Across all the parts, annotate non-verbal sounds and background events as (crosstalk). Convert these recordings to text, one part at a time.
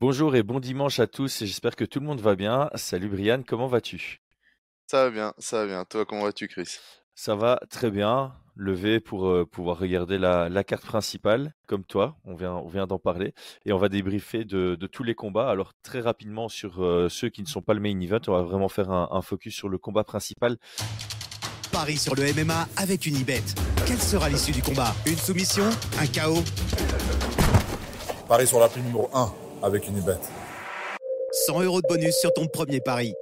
Bonjour et bon dimanche à tous, j'espère que tout le monde va bien. Salut Brian, comment vas-tu? Ça va bien, ça va bien. Toi, comment vas-tu, Chris? Ça va très bien, levé pour euh, pouvoir regarder la, la carte principale, comme toi, on vient, on vient d'en parler, et on va débriefer de, de tous les combats. Alors très rapidement sur euh, ceux qui ne sont pas le main event, on va vraiment faire un, un focus sur le combat principal. Paris sur le MMA avec une ibet. Quelle sera l'issue du combat? Une soumission? Un chaos? Paris sur la prime numéro 1 avec une ibet. 100 euros de bonus sur ton premier pari.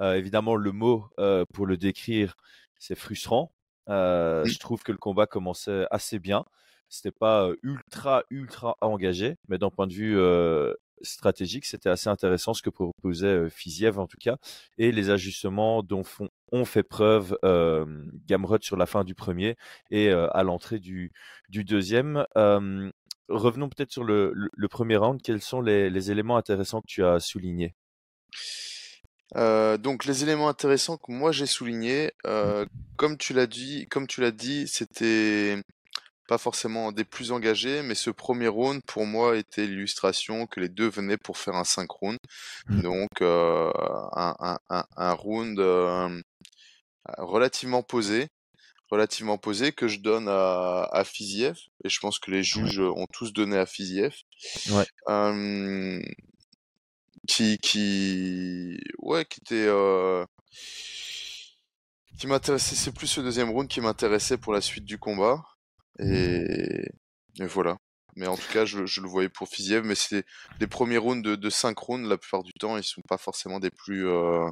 Euh, évidemment, le mot euh, pour le décrire, c'est frustrant. Euh, je trouve que le combat commençait assez bien. C'était pas ultra, ultra engagé, mais d'un point de vue euh, stratégique, c'était assez intéressant ce que proposait euh, Fiziev en tout cas, et les ajustements dont font, ont fait preuve euh, Gamrot sur la fin du premier et euh, à l'entrée du, du deuxième. Euh, revenons peut-être sur le, le, le premier round. Quels sont les, les éléments intéressants que tu as soulignés? Euh, donc les éléments intéressants que moi j'ai soulignés, euh, comme tu l'as dit, comme tu l'as dit, c'était pas forcément des plus engagés, mais ce premier round pour moi était l'illustration que les deux venaient pour faire un 5 rounds. Mm. Donc euh, un, un, un, un round relativement posé, relativement posé que je donne à, à Fiziev, et je pense que les juges ont tous donné à Fiziev. Ouais. Euh, qui qui ouais qui était euh, qui m'intéressait c'est plus le deuxième round qui m'intéressait pour la suite du combat. Et, et voilà. Mais en tout cas je, je le voyais pour Fiziev mais c'est les premiers rounds de, de 5 rounds la plupart du temps ils sont pas forcément des plus euh,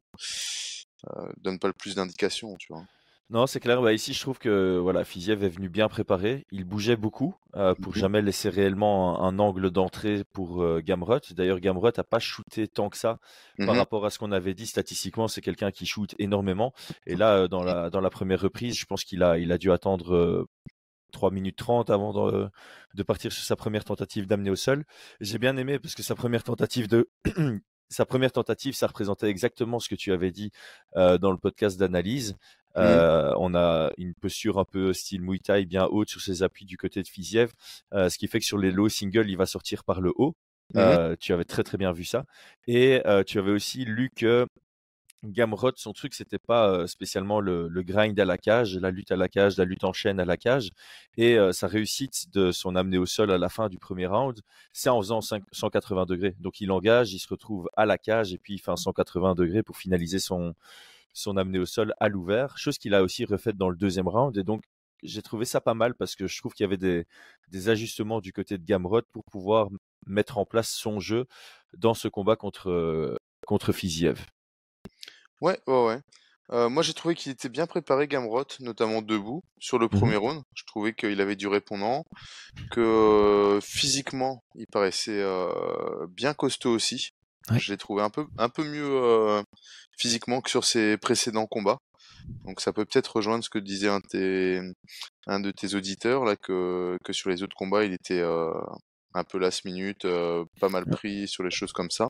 euh, donnent pas le plus d'indications tu vois Non, c'est clair. Bah, ici, je trouve que voilà, Fiziev est venu bien préparé. Il bougeait beaucoup euh, pour Mhm. jamais laisser réellement un, un angle d'entrée pour euh, Gamrot. D'ailleurs, Gamrot n'a pas shooté tant que ça par Mhm. rapport à ce qu'on avait dit. Statistiquement, c'est quelqu'un qui shoot énormément. Et là, euh, dans la, dans la première reprise, je pense qu'il a, il a dû attendre euh, 3 minutes 30 avant de, de partir sur sa première tentative d'amener au sol. J'ai bien aimé parce que sa première tentative de (clears throat) sa première tentative, ça représentait exactement ce que tu avais dit euh, dans le podcast d'analyse. Mhm. Euh, on a une posture un peu style Muay Thai bien haute sur ses appuis du côté de Fiziev, euh, ce qui fait que sur les low singles, il va sortir par le haut. Euh, tu avais très très bien vu ça. Et tu avais aussi lu que Gamrot, son truc, c'était pas spécialement le, le grind à la cage, la lutte à la cage, la lutte en chaîne à la cage. Et euh, sa réussite de son amener au sol à la fin du premier round, c'est en faisant 5 180 degrés. Donc il engage, il se retrouve à la cage et puis il fait un 180 degrés pour finaliser son, son amener au sol à l'ouvert. Chose qu'il a aussi refaite dans le deuxième round. Et donc j'ai trouvé ça pas mal parce que je trouve qu'il y avait des, des ajustements du côté de Gamrot pour pouvoir mettre en place son jeu dans ce combat contre, euh, contre Fiziev. Ouais, ouais, ouais. Euh, moi, j'ai trouvé qu'il était bien préparé, Gamrot, notamment debout, sur le Mhm. premier round. Je trouvais qu'il avait du répondant, que euh, physiquement, il paraissait euh, bien costaud aussi. Ouais. Je l'ai trouvé un peu, un peu mieux euh, physiquement que sur ses précédents combats. Donc, ça peut peut-être rejoindre ce que disait un de tes, un de tes auditeurs, là, que, que sur les autres combats, il était euh, un peu last minute, euh, pas mal pris sur les choses comme ça.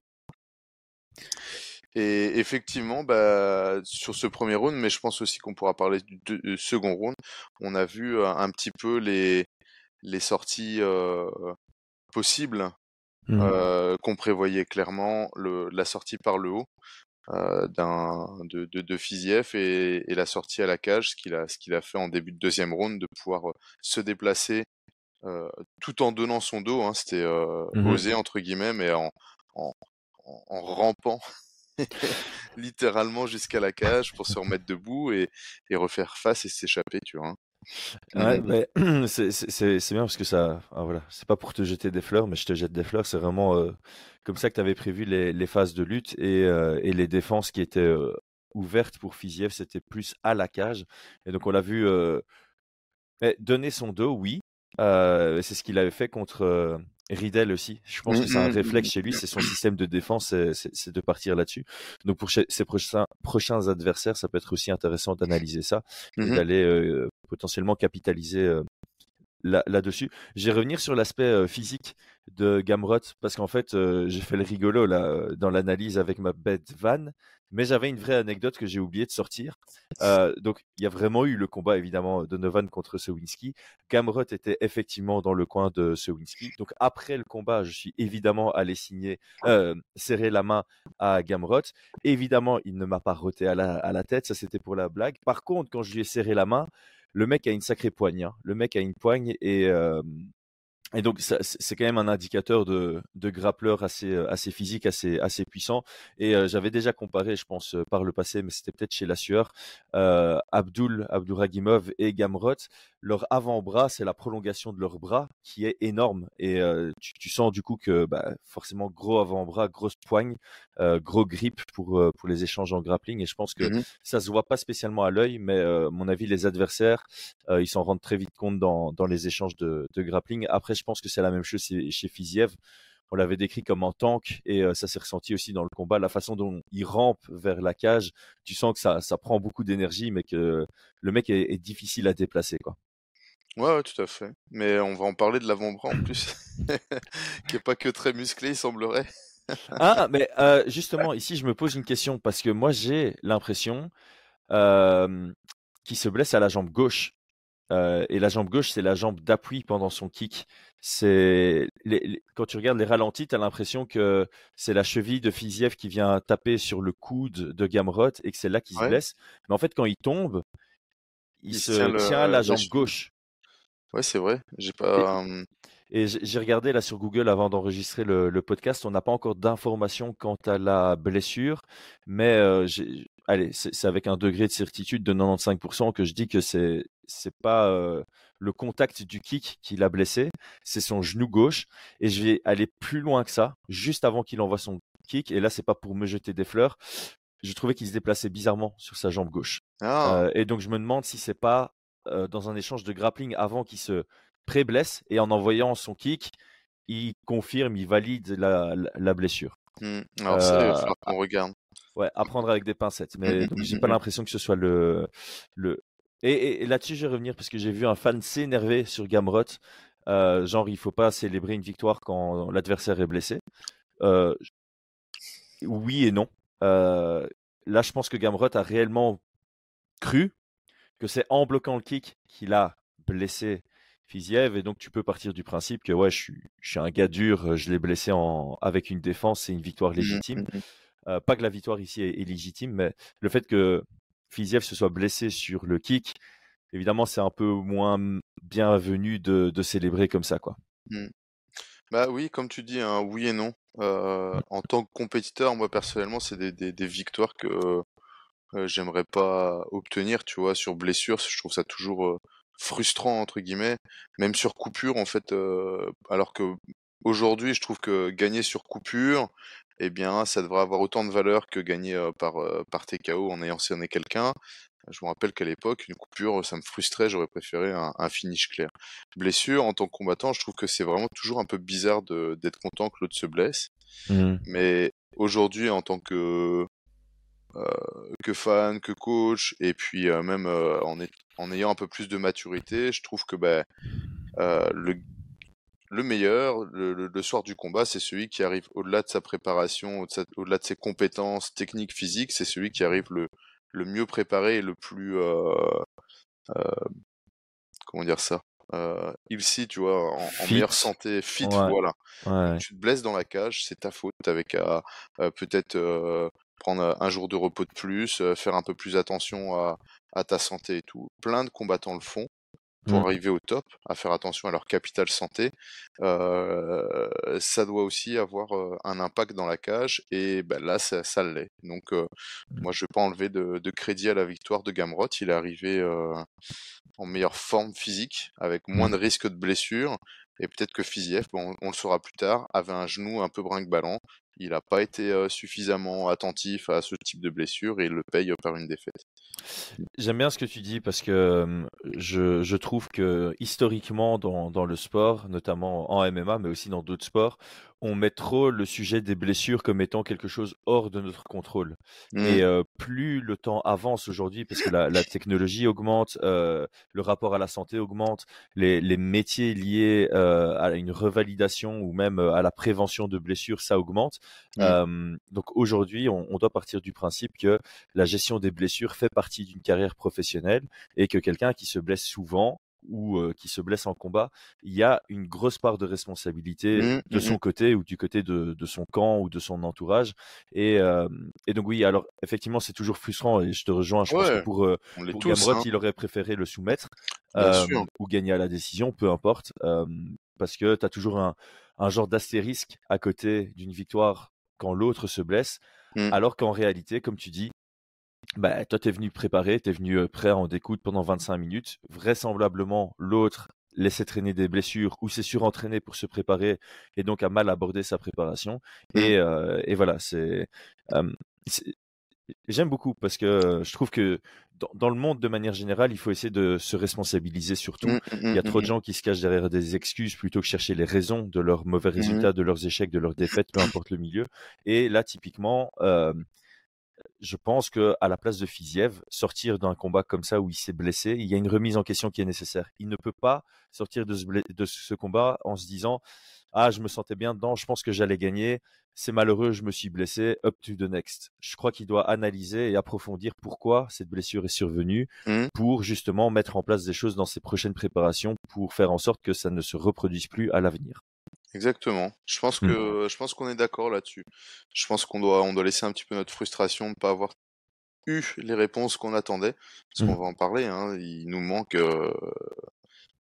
Et effectivement, bah, sur ce premier round, mais je pense aussi qu'on pourra parler du, du second round, on a vu un petit peu les, les sorties possibles Mhm. euh, qu'on prévoyait clairement, le, la sortie par le haut euh, de, de, de Fiziev et, et la sortie à la cage, ce qu'il a, fait en début de deuxième round, de pouvoir euh, se déplacer euh, tout en donnant son dos, hein, c'était Mhm. osé entre guillemets, mais en, en, en, en rampant (laughs) littéralement jusqu'à la cage pour se remettre debout et, et refaire face et s'échapper, tu vois. Ouais, Mhm. mais (clears throat) c'est c'est- c'est- c'est bien parce que ça, ah, voilà, c'est pas pour te jeter des fleurs, mais je te jette des fleurs. C'est vraiment euh, comme ça que tu avais prévu les, les phases de lutte et, euh, et les défenses qui étaient euh, ouvertes pour Fiziev, c'était plus à la cage. Et donc on l'a vu euh, donner son dos, oui. Euh, c'est ce qu'il avait fait contre euh, Riddell aussi. Je pense que c'est un Mhm. réflexe chez lui, c'est son système de défense, c'est- de partir là-dessus. Donc pour ses prochains, prochains adversaires, ça peut être aussi intéressant d'analyser ça et Mhm. d'aller euh, potentiellement capitaliser euh, là- là-dessus. je vais revenir sur l'aspect euh, physique de Gamrot parce qu'en fait, euh, j'ai fait le rigolo là euh, dans l'analyse avec ma bête van, mais j'avais une vraie anecdote que j'ai oublié de sortir. Euh, donc, il y a vraiment eu le combat évidemment de Novan contre Sewinski. Gamrot était effectivement dans le coin de Sewinski. Donc, après le combat, je suis évidemment allé signer, serrer la main à Gamrot. Évidemment, il ne m'a pas roté à la, à la tête, ça c'était pour la blague. Par contre, quand je lui ai serré la main, le mec a une sacrée poigne. Hein. Le mec a une poigne et et donc, c'est quand même un indicateur de, de grappleur assez, euh, assez physique, assez, assez puissant. Et euh, j'avais déjà comparé, je pense, euh, par le passé, mais c'était peut-être chez la sueur, euh, Abdul, Abduragimov et Gamrot. Leur avant-bras, c'est la prolongation de leur bras qui est énorme. Et tu, tu, sens du coup que bah, forcément gros avant-bras, grosse poigne, gros grip pour, pour les échanges en grappling. Et je pense que mmh ça se voit pas spécialement à l'œil, mais à mon avis, les adversaires, ils s'en rendent très vite compte dans, dans les échanges de, de grappling. Après, je pense que c'est la même chose chez Fiziev. On l'avait décrit comme un tank et euh, ça s'est ressenti aussi dans le combat. La façon dont il rampe vers la cage, tu sens que ça, ça prend beaucoup d'énergie, mais que le mec est, difficile à déplacer. Quoi. Ouais, tout à fait. Mais on va en parler de l'avant-bras en plus, (laughs) qui est pas que très musclé, il semblerait. ah, mais euh, justement, ici, je me pose une question parce que moi, j'ai l'impression euh, qu'il se blesse à la jambe gauche. Euh, et la jambe gauche, c'est la jambe d'appui pendant son kick. C'est quand tu regardes les ralentis, tu as l'impression que c'est la cheville de Fiziev qui vient taper sur le coude de Gamrot et que c'est là qu'il se blesse. Mais en fait, quand il tombe, il, se tient, à la jambe gauche. Ouais, c'est vrai. J'ai pas. Et, j'ai regardé là sur Google avant d'enregistrer le, podcast. On n'a pas encore d'informations quant à la blessure, mais euh, allez, c'est avec un degré de certitude de 95% que je dis que c'est c'est pas le contact du kick qui l'a blessé, c'est son genou gauche. Et je vais aller plus loin que ça, juste avant qu'il envoie son kick. Et là, c'est pas pour me jeter des fleurs. Je trouvais qu'il se déplaçait bizarrement sur sa jambe gauche. Ah. et donc, je me demande si c'est pas dans un échange de grappling avant qu'il se pré-blesse et en envoyant son kick, il confirme, il valide la, blessure. Mmh. Alors, ça, il va falloir qu'on regarde. Ouais, apprendre avec des pincettes. Mais mmh, mmh, j'ai pas (laughs) l'impression que ce soit le, le, et, là-dessus, je vais revenir parce que j'ai vu un fan s'énerver sur Gamrot. Euh, genre, il faut pas célébrer une victoire quand l'adversaire est blessé. Euh, oui et non. Euh, là, je pense que Gamrot a réellement cru que c'est en bloquant le kick qu'il a blessé Fiziev. Et donc, tu peux partir du principe que ouais, je suis, je suis un gars dur, je l'ai blessé en, avec une défense, c'est une victoire mmh légitime. Pas que la victoire ici est, est, légitime, mais le fait que Fiziev se soit blessé sur le kick, évidemment, c'est un peu moins bienvenu de, célébrer comme ça, quoi. Mmh. Bah oui, comme tu dis, un oui et non. Euh, mmh. en tant que compétiteur, moi personnellement, c'est des, victoires que euh, j'aimerais pas obtenir, tu vois, sur blessure. Je trouve ça toujours frustrant entre guillemets, même sur coupure en fait. alors que aujourd'hui, je trouve que gagner sur coupure, eh bien, ça devrait avoir autant de valeur que gagner par, par TKO en ayant cerné quelqu'un. Je me rappelle qu'à l'époque, une coupure, ça me frustrait, j'aurais préféré un, finish clair. Blessure, en tant que combattant, je trouve que c'est vraiment toujours un peu bizarre d'être content que l'autre se blesse. Mmh. Mais aujourd'hui, en tant que, que fan, que coach, et puis même en, en, ayant un peu plus de maturité, je trouve que bah, le le meilleur, le, soir du combat, c'est celui qui arrive au-delà de sa préparation, au-delà de, ses compétences techniques, physiques, c'est celui qui arrive le, le mieux préparé et le plus... Euh, euh, comment dire ça euh, il si tu vois, en, meilleure santé, fit, voilà. Tu te blesses dans la cage, c'est ta faute, avec à peut-être prendre un jour de repos de plus, faire un peu plus attention à, à, ta santé et tout. Plein de combattants le font pour mmh. arriver au top, à faire attention à leur capital santé, euh, ça doit aussi avoir un impact dans la cage et ben là ça, ça l'est. Donc mmh. moi je vais pas enlever de, de, crédit à la victoire de Gamrot, il est arrivé en meilleure forme physique, avec moins mmh. de risques de blessure et peut-être que Fiziev, bon, on le saura plus tard, avait un genou un peu brinque-ballant. Il n'a pas été suffisamment attentif à ce type de blessure et il le paye par une défaite. J'aime bien ce que tu dis parce que je, je trouve que historiquement dans, dans le sport, notamment en MMA, mais aussi dans d'autres sports, on met trop le sujet des blessures comme étant quelque chose hors de notre contrôle. Et Mmh. plus le temps avance aujourd'hui, parce que la, la technologie augmente, euh, le rapport à la santé augmente, les, les métiers liés euh, à une revalidation ou même euh, à la prévention de blessures, ça augmente. Mmh. Donc aujourd'hui, on, on doit partir du principe que la gestion des blessures fait partie d'une carrière professionnelle et que quelqu'un qui se blesse souvent ou euh, qui se blesse en combat, il y a une grosse part de responsabilité Mmh, de mmh son côté ou du côté de, de son camp ou de son entourage. Et, euh, et donc oui, alors effectivement, c'est toujours frustrant et je te rejoins. Je pense que pour, euh, pour tous, Gamrot, hein, il aurait préféré le soumettre ou gagner à la décision, peu importe, parce que tu as toujours un, un genre d'astérisque à côté d'une victoire quand l'autre se blesse, Mmh. alors qu'en réalité, comme tu dis, bah, toi, tu es venu préparé, tu es venu euh, prêt à en découdre pendant 25 minutes. Vraisemblablement, l'autre laissait traîner des blessures ou s'est surentraîné pour se préparer et donc a mal abordé sa préparation. Mmh. Et, euh, et voilà, c'est. euh, J'aime beaucoup parce que euh, je trouve que dans, dans le monde, de manière générale, il faut essayer de se responsabiliser surtout. Mmh, Il mmh, y a mmh, trop de mmh. gens qui se cachent derrière des excuses plutôt que chercher les raisons de leurs mauvais Mmh. résultats, de leurs échecs, de leurs défaites, peu importe le milieu. Et là, typiquement, euh, je pense que à la place de Fiziev, sortir d'un combat comme ça où il s'est blessé, il y a une remise en question qui est nécessaire. Il ne peut pas sortir de ce, blé- de ce combat en se disant ah je me sentais bien dedans, je pense que j'allais gagner, c'est malheureux, je me suis blessé, up to the next. Je crois qu'il doit analyser et approfondir pourquoi cette blessure est survenue Mmh. pour justement mettre en place des choses dans ses prochaines préparations pour faire en sorte que ça ne se reproduise plus à l'avenir. Exactement. Je pense Mmh. que je pense qu'on est d'accord là-dessus. Je pense qu'on doit on doit laisser un petit peu notre frustration de ne pas avoir eu les réponses qu'on attendait, parce qu'on Mmh. va en parler, hein. Il nous manque, heu,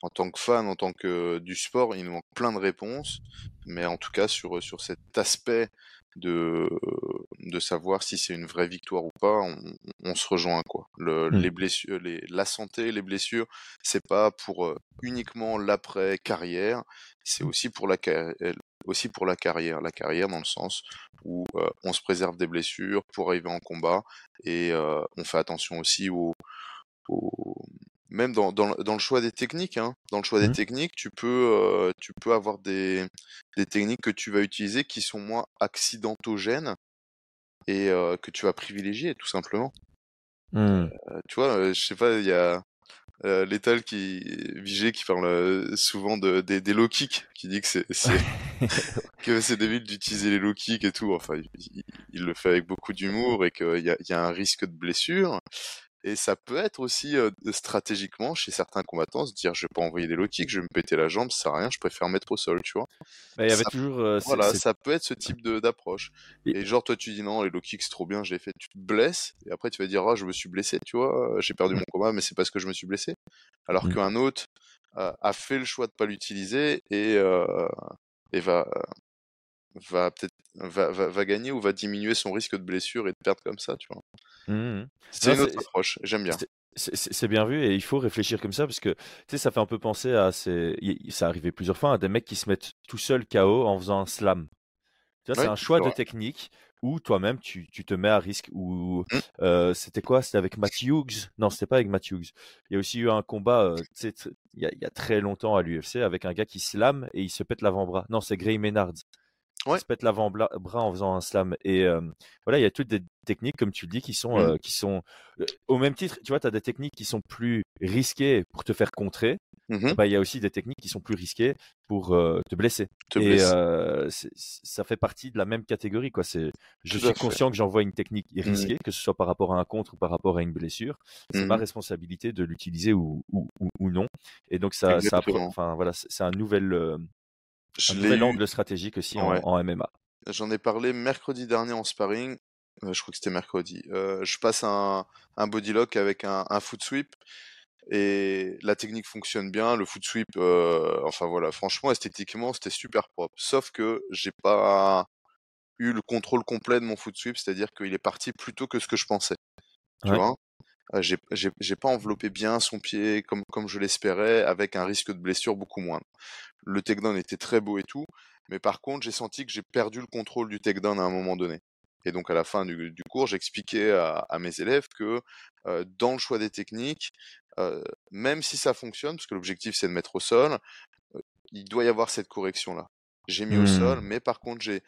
en tant que fan, en tant que du sport, il nous manque plein de réponses, mais en tout cas sur, sur cet aspect de de savoir si c'est une vraie victoire ou pas, on, on se rejoint quoi. Le, Mmh. Les blessures, les, la santé, les blessures, c'est pas pour uniquement l'après carrière, c'est aussi pour la aussi pour la carrière, la carrière dans le sens où euh, on se préserve des blessures pour arriver en combat et euh, on fait attention aussi au, au- même dans, dans, le- dans le choix des techniques, hein. Dans le choix des Mhm. techniques, tu peux, euh, tu peux avoir des, des techniques que tu vas utiliser qui sont moins accidentogènes et euh, que tu vas privilégier tout simplement. Mmh. Euh, tu vois, euh, je sais pas, il y a euh, Lethal qui Vigé qui parle souvent de, des, des low kicks, qui dit que c'est c'est (laughs) que c'est débile d'utiliser les low kicks et tout. Enfin, il, le fait avec beaucoup d'humour et qu'il y a, y a un risque de blessure. Et ça peut être aussi euh, stratégiquement chez certains combattants se dire je vais pas envoyer des low kicks, je vais me péter la jambe, ça sert à rien, je préfère mettre au sol, tu vois? Bah, il y avait Ça- toujours. euh, Voilà, ça peut être ce type d'approche. Et- Et genre toi tu dis non, les low kicks c'est trop bien, j'ai fait, tu te blesses et après tu vas dire ah je me suis blessé, tu vois, j'ai perdu mon combat mais c'est parce que je me suis blessé. Alors Mm. qu'un autre euh, a fait le choix de pas l'utiliser et et va va peut-être va, va, va gagner ou va diminuer son risque de blessure et de perdre comme ça, tu vois? Mmh. C'est une autre approche, j'aime bien. C'est- bien vu et il faut réfléchir comme ça parce que tu sais ça fait un peu penser à ces ça arrivé plusieurs fois à des mecs qui se mettent tout seuls KO en faisant un slam. C'est un choix de technique où toi-même tu, tu te mets à risque ou Mm. euh, c'était quoi? C'était avec Matt Hughes? Non, c'était pas avec Matt Hughes. Il y a aussi eu un combat euh, il y, y a très longtemps à l'UFC avec un gars qui slam et il se pète l'avant-bras. Non, c'est Gray Maynard. Ouais. Se pète l'avant-bras en faisant un slam et euh, voilà, il y a toutes des techniques comme tu le dis qui sont Mm. euh, qui sont euh, au même titre, tu vois, tu as des techniques qui sont plus risquées pour te faire contrer. Mhm, Bah, il y a aussi des techniques qui sont plus risquées pour te blesser. te et blesser. ça fait partie de la même catégorie. Quoi. Je Tout suis fait. conscient que j'envoie une technique Mhm. risquée, que ce soit par rapport à un contre ou par rapport à une blessure. C'est ma responsabilité de l'utiliser ou, ou, ou- ou non. Et donc, ça, ça enfin, voilà, c'est un nouvel, Je un nouvel angle stratégique aussi en, ouais. en MMA. J'en ai parlé mercredi dernier en sparring. Euh, je crois que c'était mercredi. Euh, je passe un, un body lock avec un, un foot sweep et la technique fonctionne bien. Le foot sweep, euh, enfin voilà, franchement, esthétiquement, c'était super propre. Sauf que j'ai pas eu le contrôle complet de mon foot sweep, c'est-à-dire qu'il est parti plus tôt que ce que je pensais. Tu Ouais. vois? J'ai j'ai- pas enveloppé bien son pied comme, comme je l'espérais, avec un risque de blessure beaucoup moindre. Le takedown était très beau et tout, mais par contre, j'ai senti que j'ai perdu le contrôle du takedown à un moment donné. Et donc à la fin du, cours, j'expliquais à, mes élèves que dans le choix des techniques, même si ça fonctionne, parce que l'objectif c'est de mettre au sol, il doit y avoir cette correction-là. J'ai mis au sol, mmh. mais par contre j'ai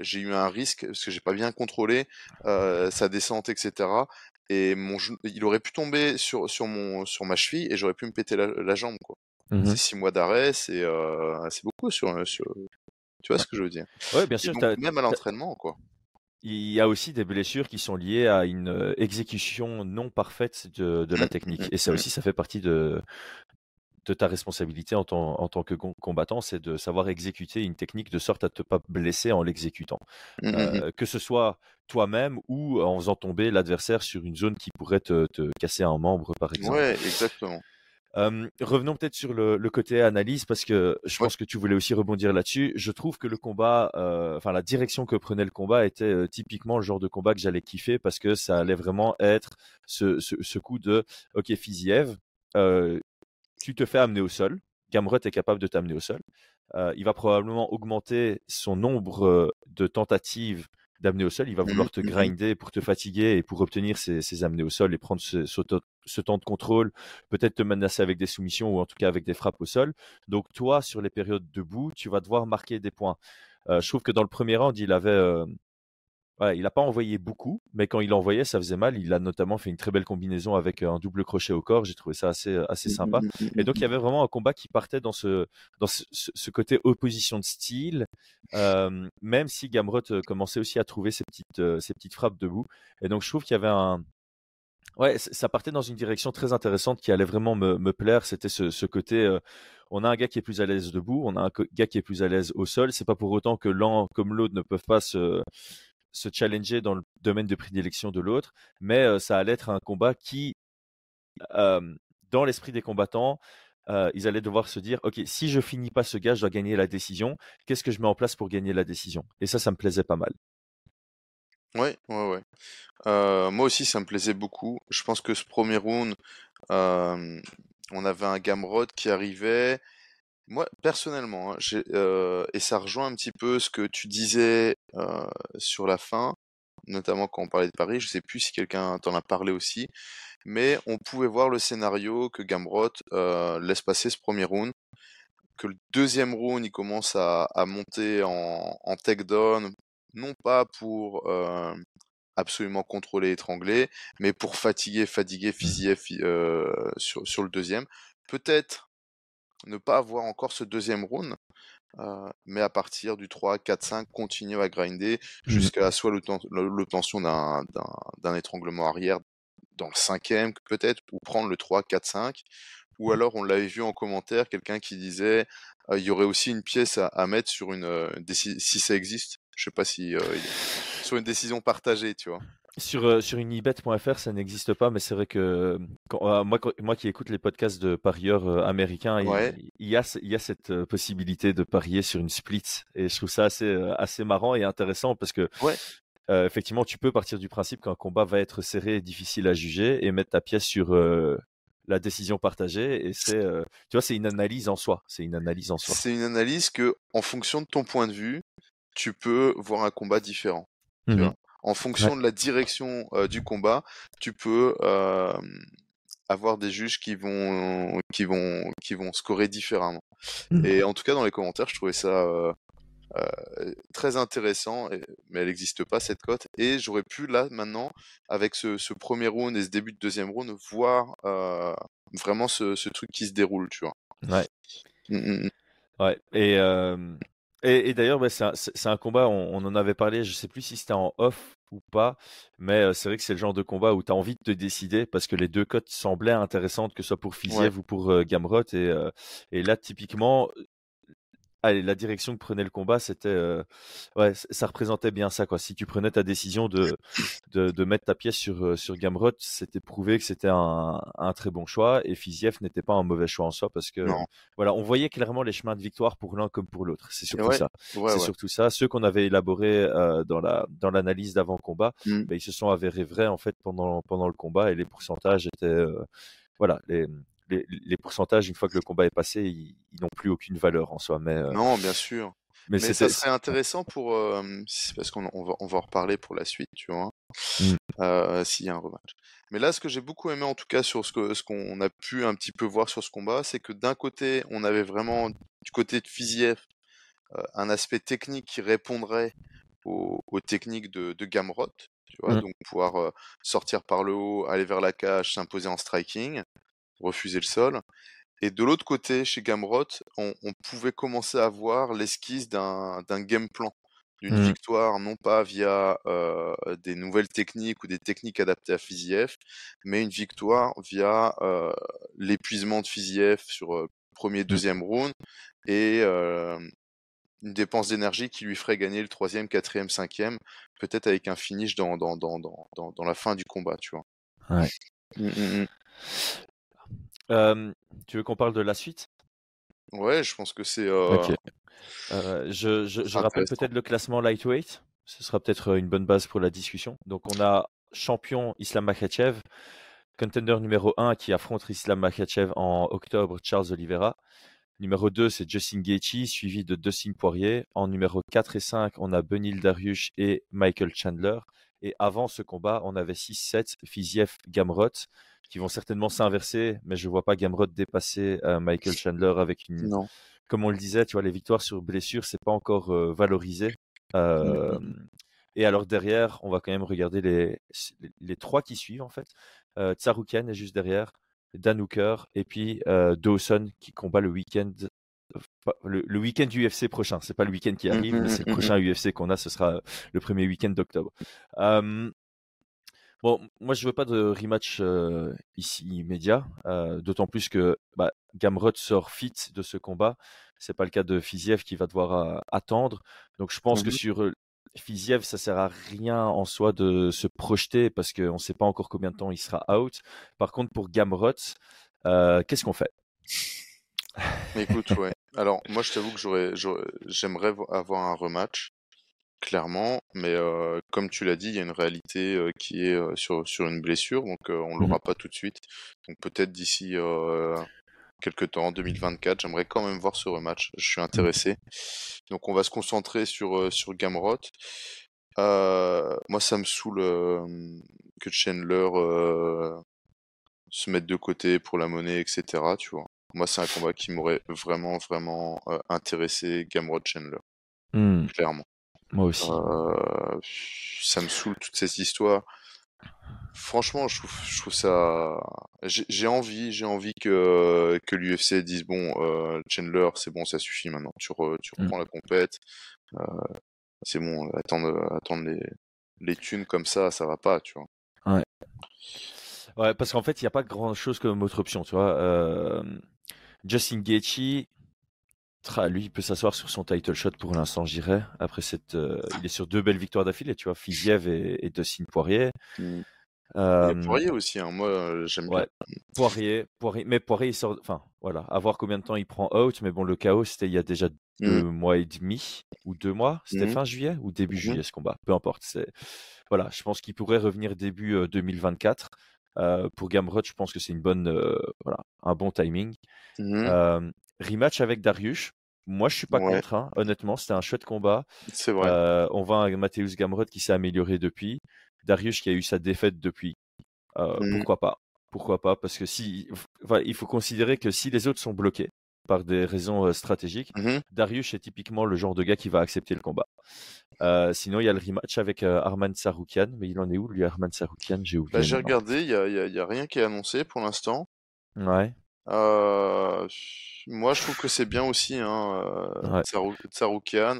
j'ai eu un risque parce que j'ai pas bien contrôlé sa descente, etc. Et mon il aurait pu tomber sur sur mon sur ma cheville et j'aurais pu me péter la, jambe quoi. Mmh c'est six mois d'arrêt, c'est c'est beaucoup sur, sur tu vois ce que je veux dire? Ouais, bien sûr. même à l'entraînement quoi. Il y a aussi des blessures qui sont liées à une exécution non parfaite de, de la mmh, technique. Et ça aussi, ça fait partie de, de ta responsabilité en tant, en tant que combattant, c'est de savoir exécuter une technique de sorte à ne te pas blesser en l'exécutant. Mmh, mmh. Euh, que ce soit toi-même ou en faisant tomber l'adversaire sur une zone qui pourrait te, casser un membre, par exemple. Ouais, exactement. revenons peut-être sur le, côté analyse parce que je pense que tu voulais aussi rebondir là-dessus. Je trouve que le combat, euh, enfin la direction que prenait le combat était euh, typiquement le genre de combat que j'allais kiffer parce que ça allait vraiment être ce, ce, coup de OK Fiziev, tu te fais amener au sol. Gamrot est capable de t'amener au sol. Euh, il va probablement augmenter son nombre de tentatives d'amener au sol. Il va mmh vouloir te mmh grinder pour te fatiguer et pour obtenir ces, amenés au sol et prendre ce, temps de contrôle, peut-être te menacer avec des soumissions ou en tout cas avec des frappes au sol. Donc toi, sur les périodes debout, tu vas devoir marquer des points. Euh, je trouve que dans le premier round, il avait il n'a pas envoyé beaucoup, mais quand il envoyait, ça faisait mal. Il a notamment fait une très belle combinaison avec un double crochet au corps. J'ai trouvé ça assez, assez mmh, sympa. Mmh, mmh, Et donc, il y avait vraiment un combat qui partait dans ce, dans ce, côté opposition de style, même si Gamrot commençait aussi à trouver ses petites, ses petites frappes debout. Et donc, je trouve qu'il y avait un, Ouais, ça partait dans une direction très intéressante qui allait vraiment me, me plaire. C'était ce, ce côté, on a un gars qui est plus à l'aise debout, on a un gars qui est plus à l'aise au sol. C'est pas pour autant que l'un comme l'autre ne peuvent pas se, se challenger dans le domaine de prédilection de l'autre, mais ça allait être un combat qui, dans l'esprit des combattants, ils allaient devoir se dire, OK, si je finis pas ce gars, je dois gagner la décision. Qu'est-ce que je mets en place pour gagner la décision? Et ça, ça me plaisait pas mal. Ouais, ouais, ouais. moi aussi, ça me plaisait beaucoup. Je pense que ce premier round, on avait un Gamrod qui arrivait. Moi, personnellement, hein, euh, et ça rejoint un petit peu ce que tu disais euh, sur la fin, notamment quand on parlait de Paris, je sais plus si quelqu'un t'en a parlé aussi, mais on pouvait voir le scénario que Gamrot euh, laisse passer ce premier round, que le deuxième round, il commence à, monter en, en takedown, non pas pour absolument contrôler, étrangler, mais pour fatiguer, fatiguer, mmh. fusiller sur, sur le deuxième. Peut-être ne pas avoir encore ce deuxième round, mais à partir du 3, 4, 5, continuer à grinder mmh jusqu'à soit l'obtention d'un étranglement arrière dans le cinquième peut-être, ou prendre le 3, 4, 5. Ou alors on l'avait vu en commentaire, quelqu'un qui disait il y aurait aussi une pièce à, mettre sur une si ça existe. Je sais pas si sur une décision partagée, tu vois. Sur, euh, sur unibet.fr, ça n'existe pas, mais c'est vrai que euh, moi, moi qui écoute les podcasts de parieurs euh, américains, il, y a, il y a cette possibilité de parier sur une split. Et je trouve ça assez, assez marrant et intéressant parce que effectivement, tu peux partir du principe qu'un combat va être serré et difficile à juger et mettre ta pièce sur la décision partagée. Et c'est, tu vois, c'est une analyse en soi. C'est une analyse en soi. C'est une analyse que, en fonction de ton point de vue, tu peux voir un combat différent. Tu mmh vois? En fonction de la direction du combat, tu peux avoir des juges qui vont qui vont qui vont scorer différemment. Mmh. Et en tout cas dans les commentaires, je trouvais ça très intéressant, mais elle n'existe pas cette cote. Et j'aurais pu là maintenant, avec ce, premier round et ce début de deuxième round, voir vraiment ce, truc qui se déroule, tu vois. Ouais. Mmh, ouais. Et et, d'ailleurs, c'est un, combat, on, en avait parlé, je ne sais plus si c'était en off ou pas, mais c'est vrai que c'est le genre de combat où tu as envie de te décider parce que les deux cotes semblaient intéressantes, que ce soit pour Fiziev ou pour Gamrot. Et, et là, typiquement, la direction que prenait le combat, c'était, euh, ouais, ça représentait bien ça, quoi. Si tu prenais ta décision de, de, mettre ta pièce sur, euh, sur Gamrot, c'était prouvé que c'était un, très bon choix et Fiziev n'était pas un mauvais choix en soi parce que, voilà, on voyait clairement les chemins de victoire pour l'un comme pour l'autre. C'est surtout ça. c'est surtout ça. Ceux qu'on avait élaborés euh, dans la, dans l'analyse d'avant combat, mmh. ben, ils se sont avérés vrais, en fait, pendant, pendant le combat et les pourcentages étaient, voilà, les, les, pourcentages, une fois que le combat est passé, ils, n'ont plus aucune valeur en soi. Mais, Non, bien sûr. Mais, ça serait intéressant pour. parce qu'on on va, on va en reparler pour la suite, tu vois. Mmh. S'il y a un rematch. Mais là, ce que j'ai beaucoup aimé, en tout cas, sur ce qu'on ce qu'on a pu un petit peu voir sur ce combat, c'est que d'un côté, on avait vraiment, du côté de Fiziev, un aspect technique qui répondrait aux, techniques de, de Gamrot, tu vois, mmh. donc pouvoir sortir par le haut, aller vers la cage, s'imposer en striking, refuser le sol. Et de l'autre côté, chez Gamrot, on, pouvait commencer à voir l'esquisse d'un game plan, d'une mmh. victoire, non pas via des nouvelles techniques ou des techniques adaptées à Fiziev, mais une victoire via l'épuisement de Fiziev sur premier, mmh. deuxième round et une dépense d'énergie qui lui ferait gagner le troisième, quatrième, cinquième, peut-être avec un finish dans, dans, dans, dans, dans la fin du combat, tu vois. Ouais. Mmh, tu veux qu'on parle de la suite? Ouais, je pense que c'est. Je, je, rappelle peut-être le classement lightweight. Ce sera peut-être une bonne base pour la discussion. Donc, on a champion Islam Makhachev, contender numéro 1 qui affronte Islam Makhachev en octobre, Charles Oliveira. Numéro 2, c'est Justin Gaethje, suivi de Dustin Poirier. En numéro 4 et 5, on a Benil Dariush et Michael Chandler. Et avant ce combat, on avait 6-7, Fiziev Gamrot qui vont certainement s'inverser, mais je ne vois pas Gamrot dépasser euh, Michael Chandler avec une. Non. Comme on le disait, tu vois, les victoires sur blessure, c'est pas encore euh, valorisé. Mmh, euh, mmh. Et alors derrière, on va quand même regarder les, les, trois qui suivent en fait. Tsaroukian est juste derrière, Dan Hooker et puis Dawson qui combat le week-end le, le week-end UFC prochain. C'est pas le week-end qui mmh, arrive, mais c'est le prochain UFC qu'on a. Ce sera le premier week-end d'octobre. Bon, moi je veux pas de rematch ici immédiat, d'autant plus que bah, Gamrot sort fit de ce combat. C'est pas le cas de Fiziev qui va devoir attendre. Donc je pense que mmh sur Fiziev, ça sert à rien en soi de se projeter parce qu'on ne sait pas encore combien de temps il sera out. Par contre, pour Gamrot, qu'est-ce qu'on fait? Écoute, ouais. (laughs) Alors moi je t'avoue que j'aimerais avoir un rematch clairement, mais comme tu l'as dit, il y a une réalité qui est sur, sur une blessure, donc on ne mmh l'aura pas tout de suite. Donc peut-être d'ici quelques temps, 2024, j'aimerais quand même voir ce rematch. Je suis mmh. intéressé. Donc on va se concentrer sur, sur Gamrot. moi, ça me saoule que Chandler se mette de côté pour la monnaie, etc. Tu vois. Moi, c'est un combat qui m'aurait vraiment, vraiment intéressé, Gamrot Chandler. Mmh. Clairement. Moi aussi. Euh, ça me saoule toute cette histoire. Franchement, je trouve, je trouve ça. J'ai envie, j'ai envie que, que l'UFC dise bon, euh, Chandler, c'est bon, ça suffit maintenant. Tu, tu mmh. reprends la compète. Euh, c'est bon, attendre, attendre les, les thunes comme ça, ça va pas, tu vois. Ouais. Ouais, parce qu'en fait, il n'y a pas grand chose comme autre option, tu vois. Justin Gaethje, lui, il peut s'asseoir sur son title shot pour l'instant, j'irais. Après, cette, euh, il est sur deux belles victoires d'affilée, tu vois, Fiziev et, et Dustin Poirier. Mmh. Euh, Poirier aussi, hein. moi euh, j'aime bien. Poirier, Poirier, mais Poirier il sort, enfin voilà, à voir combien de temps il prend out, mais bon, le chaos c'était il y a déjà deux mmh. mois et demi ou deux mois, c'était mmh. fin juillet ou début juillet ce combat, peu importe. C'est voilà, je pense qu'il pourrait revenir début 2024. pour Gamrot, je pense que c'est une bonne, voilà, un bon timing. Rematch avec Darius, moi, je suis pas contre. Hein. Honnêtement, c'était un chouette combat. C'est vrai. Euh, on voit un Mathéus Gamrot qui s'est amélioré depuis. Darius qui a eu sa défaite depuis. Euh, mmh. Pourquoi pas? Pourquoi pas? Parce que si, il faut considérer que si les autres sont bloqués par des raisons euh, stratégiques, mmh Darius est typiquement le genre de gars qui va accepter le combat. sinon, il y a le rematch avec Arman Saroukian, mais il en est où lui, Arman Saroukian? J'ai oublié. Bah, j'ai regardé, il y y a, rien qui est annoncé pour l'instant. Ouais. Euh, moi, je trouve que c'est bien aussi, hein, euh, Tsaroukian,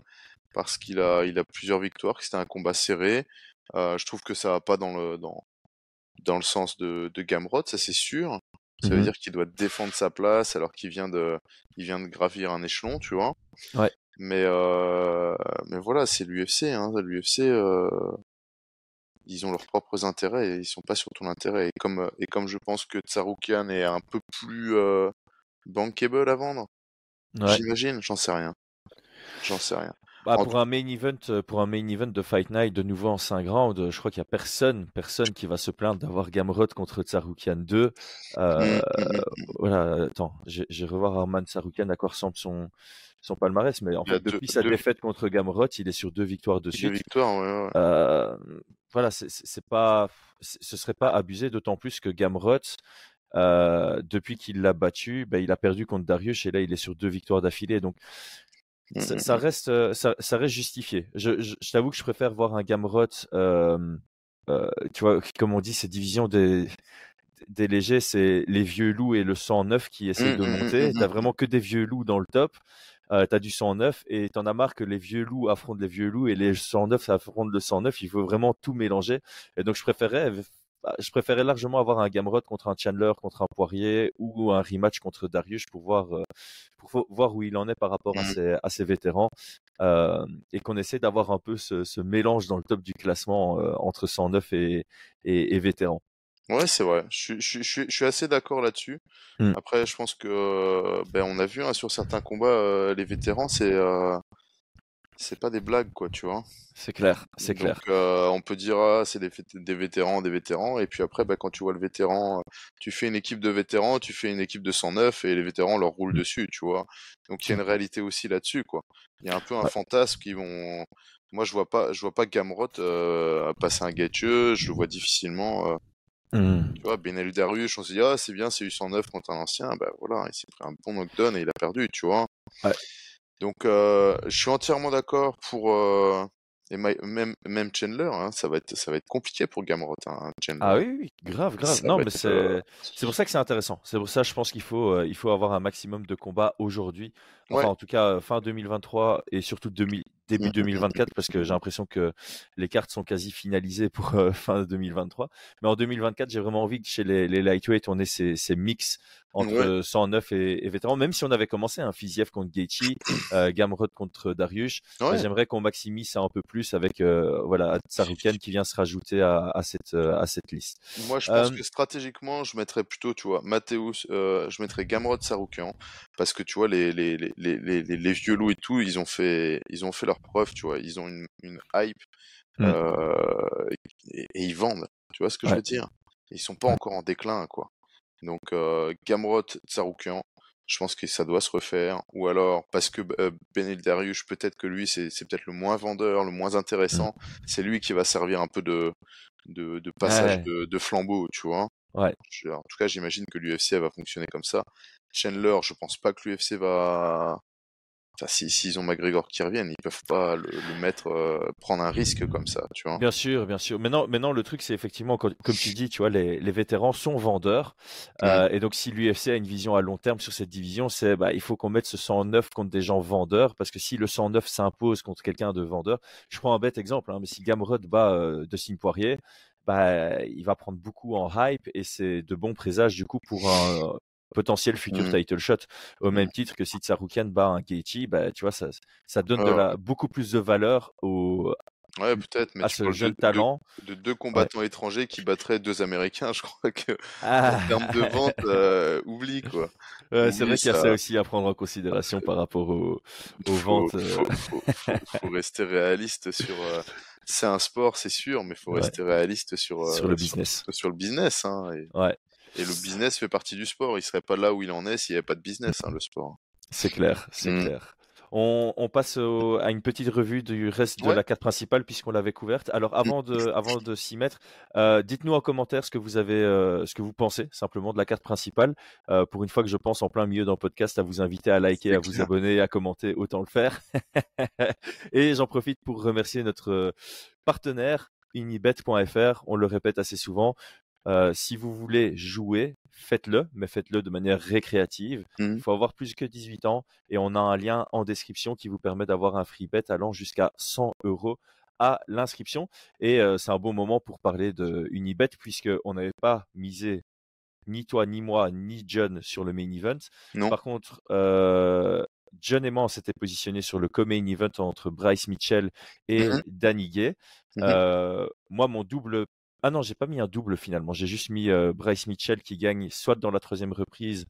parce qu'il a, il a plusieurs victoires, que c'était un combat serré. Euh, je trouve que ça va pas dans le, dans, dans le sens de, de Gamrot, ça c'est sûr. Ça veut mmh dire qu'il doit défendre sa place alors qu'il vient de, il vient de gravir un échelon, tu vois. Ouais. Mais, euh, mais voilà, c'est l'UFC, hein. L'UFC, euh, ils ont leurs propres intérêts et ils sont pas sur ton intérêt. Et comme, euh, et comme je pense que Tsaroukian est un peu plus euh, bankable à vendre, j'imagine, j'en sais rien. J'en sais rien. Bah, En pour un main event, euh, pour un main event de Fight Night de nouveau en 5 rounds, je crois qu'il y a personne, personne qui va se plaindre d'avoir Gamrot contre Tsaroukian 2. Mm, Euh, mm, mm. voilà, attends, j'ai j'ai revoir Arman Tsaroukian à quoi ressemble son son palmarès, mais en fait deux- depuis sa deux- défaite contre Gamrot, il est sur deux victoires de Deux suite. victoires, ouais, ouais. Euh, voilà, c'est- c'est pas, c'est- ce serait pas abusé, d'autant plus que Gamrot, euh, depuis qu'il l'a battu, ben, il a perdu contre Darius et là il est sur deux victoires d'affilée. Donc ça, mm, ça reste, ça, ça reste justifié. Je, je, je t'avoue que je préfère voir un Gamrot, euh, euh, tu vois, comme on dit, ces divisions des, des légers, c'est les vieux loups et le 109 qui essayent Mm, de monter. T'as vraiment que des vieux loups dans le top. Euh, t'as du 109 et t'en as marre que les vieux loups affrontent les vieux loups et les 109 affrontent le 109. Il faut vraiment tout mélanger. Et donc je préférais, je préférais largement avoir un Gamrot contre un Chandler, contre un Poirier ou un rematch contre Darius pour voir, euh, pour vo- voir où il en est par rapport à Mm. ses, à ses vétérans. Euh, et qu'on essaie d'avoir un peu ce, ce mélange dans le top du classement euh, entre 109 et, et, et vétérans. Ouais, c'est vrai. Je suis, je suis, je suis- je suis assez d'accord là-dessus. Mm. Après, je pense que ben, on a vu hein, sur certains combats, euh, les vétérans, c'est euh, c'est pas des blagues, quoi, tu vois. C'est clair, c'est clair. Euh, on peut dire, ah, c'est des, vét- des vétérans, des vétérans. Et puis après, ben, quand tu vois le vétéran, euh, tu fais une équipe de vétérans, tu fais une équipe de 109 et les vétérans leur roulent dessus, tu vois. Donc, il y a une réalité aussi là-dessus, quoi. Il y a un peu un Ouais. fantasme qui vont. Moi, je vois pas, je vois pas Gamrot euh, passer un gâcheux. Je le vois difficilement. euh, Hmm. tu vois, Benel Darius, on se dit, ah, c'est bien, c'est eu 109 contre un ancien. Bah voilà, il s'est pris un bon knockdown et il a perdu, tu vois. Ouais. Donc, euh, je suis entièrement d'accord pour. euh, et ma- même, même Chandler, hein, ça, va être, ça va être compliqué pour Gamrot, hein, Chandler. Ah oui, oui, grave, grave. Ça Non, mais c'est euh, c'est pour ça que c'est intéressant. C'est pour ça, je pense qu'il faut il faut avoir un maximum de combats aujourd'hui. Enfin, Ouais. en tout cas, euh, fin 2023 et surtout 2000 début Mm, mm, 2024, parce que j'ai l'impression que les cartes sont quasi finalisées pour euh, (laughs) fin 2023. Mais en 2024, j'ai vraiment envie que chez les, les lightweight, on ait ces, ces mix entre Ouais. euh, 109 et, et vétérans. Même si on avait commencé un Fiziev contre Gaethje, (coughs) euh, Gamrot contre Darius, bah, Ouais. j'aimerais qu'on maximise ça un peu plus avec euh, voilà qui vient se rajouter à, à cette euh, à cette liste. Moi, je pense que stratégiquement, je mettrais plutôt, tu vois, Mathéus, je mettrais Gamrot Saroukian, parce que tu vois, les, les, les, les, les, les vieux loups et tout, ils ont fait, ils ont fait leur preuve, tu vois, ils ont une, une hype, Mm. euh, et, et ils vendent, tu vois ce que je veux dire? Ils sont pas encore en déclin, quoi. Donc, euh, Gamrot Saroukian, je pense que ça doit se refaire, ou alors, parce que euh, Benel Darius, peut-être que lui, c'est peut-être le moins vendeur, le moins intéressant, c'est lui qui va servir un peu de, de, de passage Ouais. de, de flambeau, tu vois? Ouais. Je- en tout cas, j'imagine que l'UFC va fonctionner comme ça. Chandler, je pense pas que l'UFC va. Enfin, si s'ils ont McGregor qui reviennent, ils peuvent pas le, le mettre euh, prendre un risque comme ça, tu vois. Bien sûr, bien sûr. Maintenant, maintenant le truc, c'est effectivement, comme, comme tu dis, tu vois, les, les vétérans sont vendeurs. Euh, et donc, si l'UFC a une vision à long terme sur cette division, c'est bah, il faut qu'on mette ce 109 contre des gens vendeurs. Parce que si le 109 s'impose contre quelqu'un de vendeur, je prends un bête exemple, hein, mais si Gamrot bat euh, Dustin Poirier, bah, il va prendre beaucoup en hype et c'est de bons présages du coup pour un potentiel futur Mhm. title shot. Au même titre que si Tsaroukian bat un Gaethje, bah, tu vois, ça, ça donne de la, beaucoup plus de valeur au, Ouais, peut-être, mais à tu ce jeune de- talent. de deux combattants étrangers qui battraient deux Américains. (laughs) Je crois que en Ah. termes de vente, (laughs) euh, oublie quoi. C'est vrai qu'il y a ça. aussi à prendre en considération par rapport aux, aux Faut, ventes. euh, faut, faut, faut- (laughs) faut rester réaliste sur. euh, c'est un sport, c'est sûr, mais faut Ouais. rester réaliste sur Sur le business. Sur, sur le business, hein. Et, Ouais, et le business fait partie du sport. Il serait pas là où il en est s'il n'y avait pas de business, hein, le sport. c'est clair, c'est Mm. clair. On, on passe au- à une petite revue du reste de la carte principale puisqu'on l'avait couverte. Alors avant de, (laughs) avant de s'y mettre, euh, dites-nous en commentaire ce que vous avez, euh, ce que vous pensez simplement de la carte principale. Euh, pour une fois que je pense en plein milieu d'un podcast à vous inviter à liker, à vous abonner, à commenter, autant le faire. (laughs) Et j'en profite pour remercier notre partenaire unibet.fr. On le répète assez souvent. Euh, si vous voulez jouer, faites-le, mais faites-le de manière récréative. Il faut avoir plus que 18 ans et on a un lien en description qui vous permet d'avoir un free bet allant jusqu'à 100 euros à l'inscription. Et euh, c'est un bon moment pour parler de Unibet puisqu'on n'avait pas misé ni toi, ni moi, ni John sur le main event. Non. Par contre, euh, John et moi, on s'était positionné sur le co-main event entre Bryce Mitchell et Mhm. Danny Gay. Euh, moi, mon double. Ah non, j'ai pas mis un double finalement. J'ai juste mis euh, Bryce Mitchell qui gagne soit dans la troisième reprise,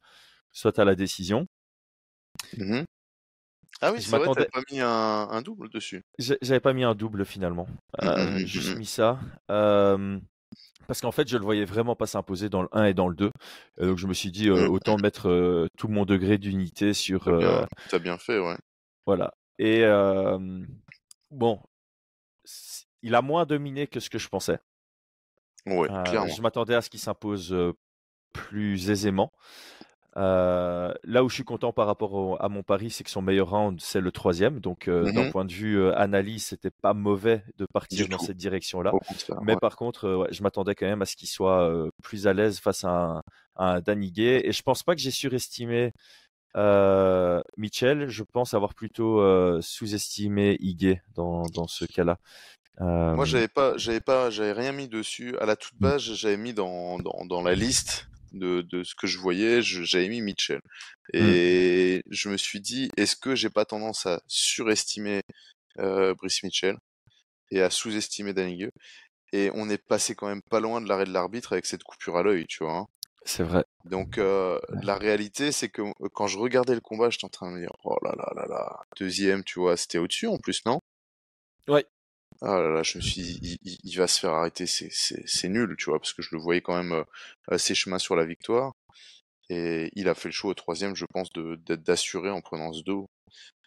soit à la décision. Mhm. Ah oui, Je c'est vrai, t'avais pas mis un, un double dessus. J'avais pas mis un double finalement. Mm, Euh, mm, j'ai mm, juste mis ça. Euh, parce qu'en fait, je le voyais vraiment pas s'imposer dans le 1 et dans le 2. Euh, donc je me suis dit, euh, autant mettre euh, tout mon degré d'unité sur. T'as bien, fait, ouais. voilà. Et bon, il a moins dominé que ce que je pensais. Ouais, Euh, clairement. je m'attendais à ce qu'il s'impose plus aisément. Euh, là où je suis content par rapport au- à mon pari, c'est que son meilleur round, c'est le troisième. Donc, euh, d'un Mhm. point de vue euh, analyse, c'était pas mauvais de partir Du dans cette direction-là. Mais ouais. par contre, ouais, je m'attendais quand même à ce qu'il soit plus à l'aise face à un, à un Danny Gay. Et je pense pas que j'ai surestimé Mitchell. Je pense avoir plutôt sous-estimé dans, dans ce cas-là. Euh, Moi, j'avais pas, j'avais pas, j'avais rien mis dessus. À la toute Mm. base, j'avais mis dans, dans, dans la liste de, de ce que je voyais, j'avais mis Mitchell. Et je me suis dit, est-ce que j'ai pas tendance à surestimer euh, Brice Mitchell et à sous-estimer Danny Gueux? Et on est passé quand même pas loin de l'arrêt de l'arbitre avec cette coupure à l'œil, tu vois. hein. c'est vrai. Donc euh, la réalité, c'est que euh, quand je regardais le combat, j'étais en train de me dire, oh là là là là, deuxième, tu vois, c'était au-dessus en plus, non? Ouais. Ah là là, je me suis dit, il, il- il va se faire arrêter, c'est, nul, tu vois, parce que je le voyais quand même euh, ses chemins sur la victoire. Et il a fait le choix au troisième, je pense, de, d'être d'assurer en prenant ce dos.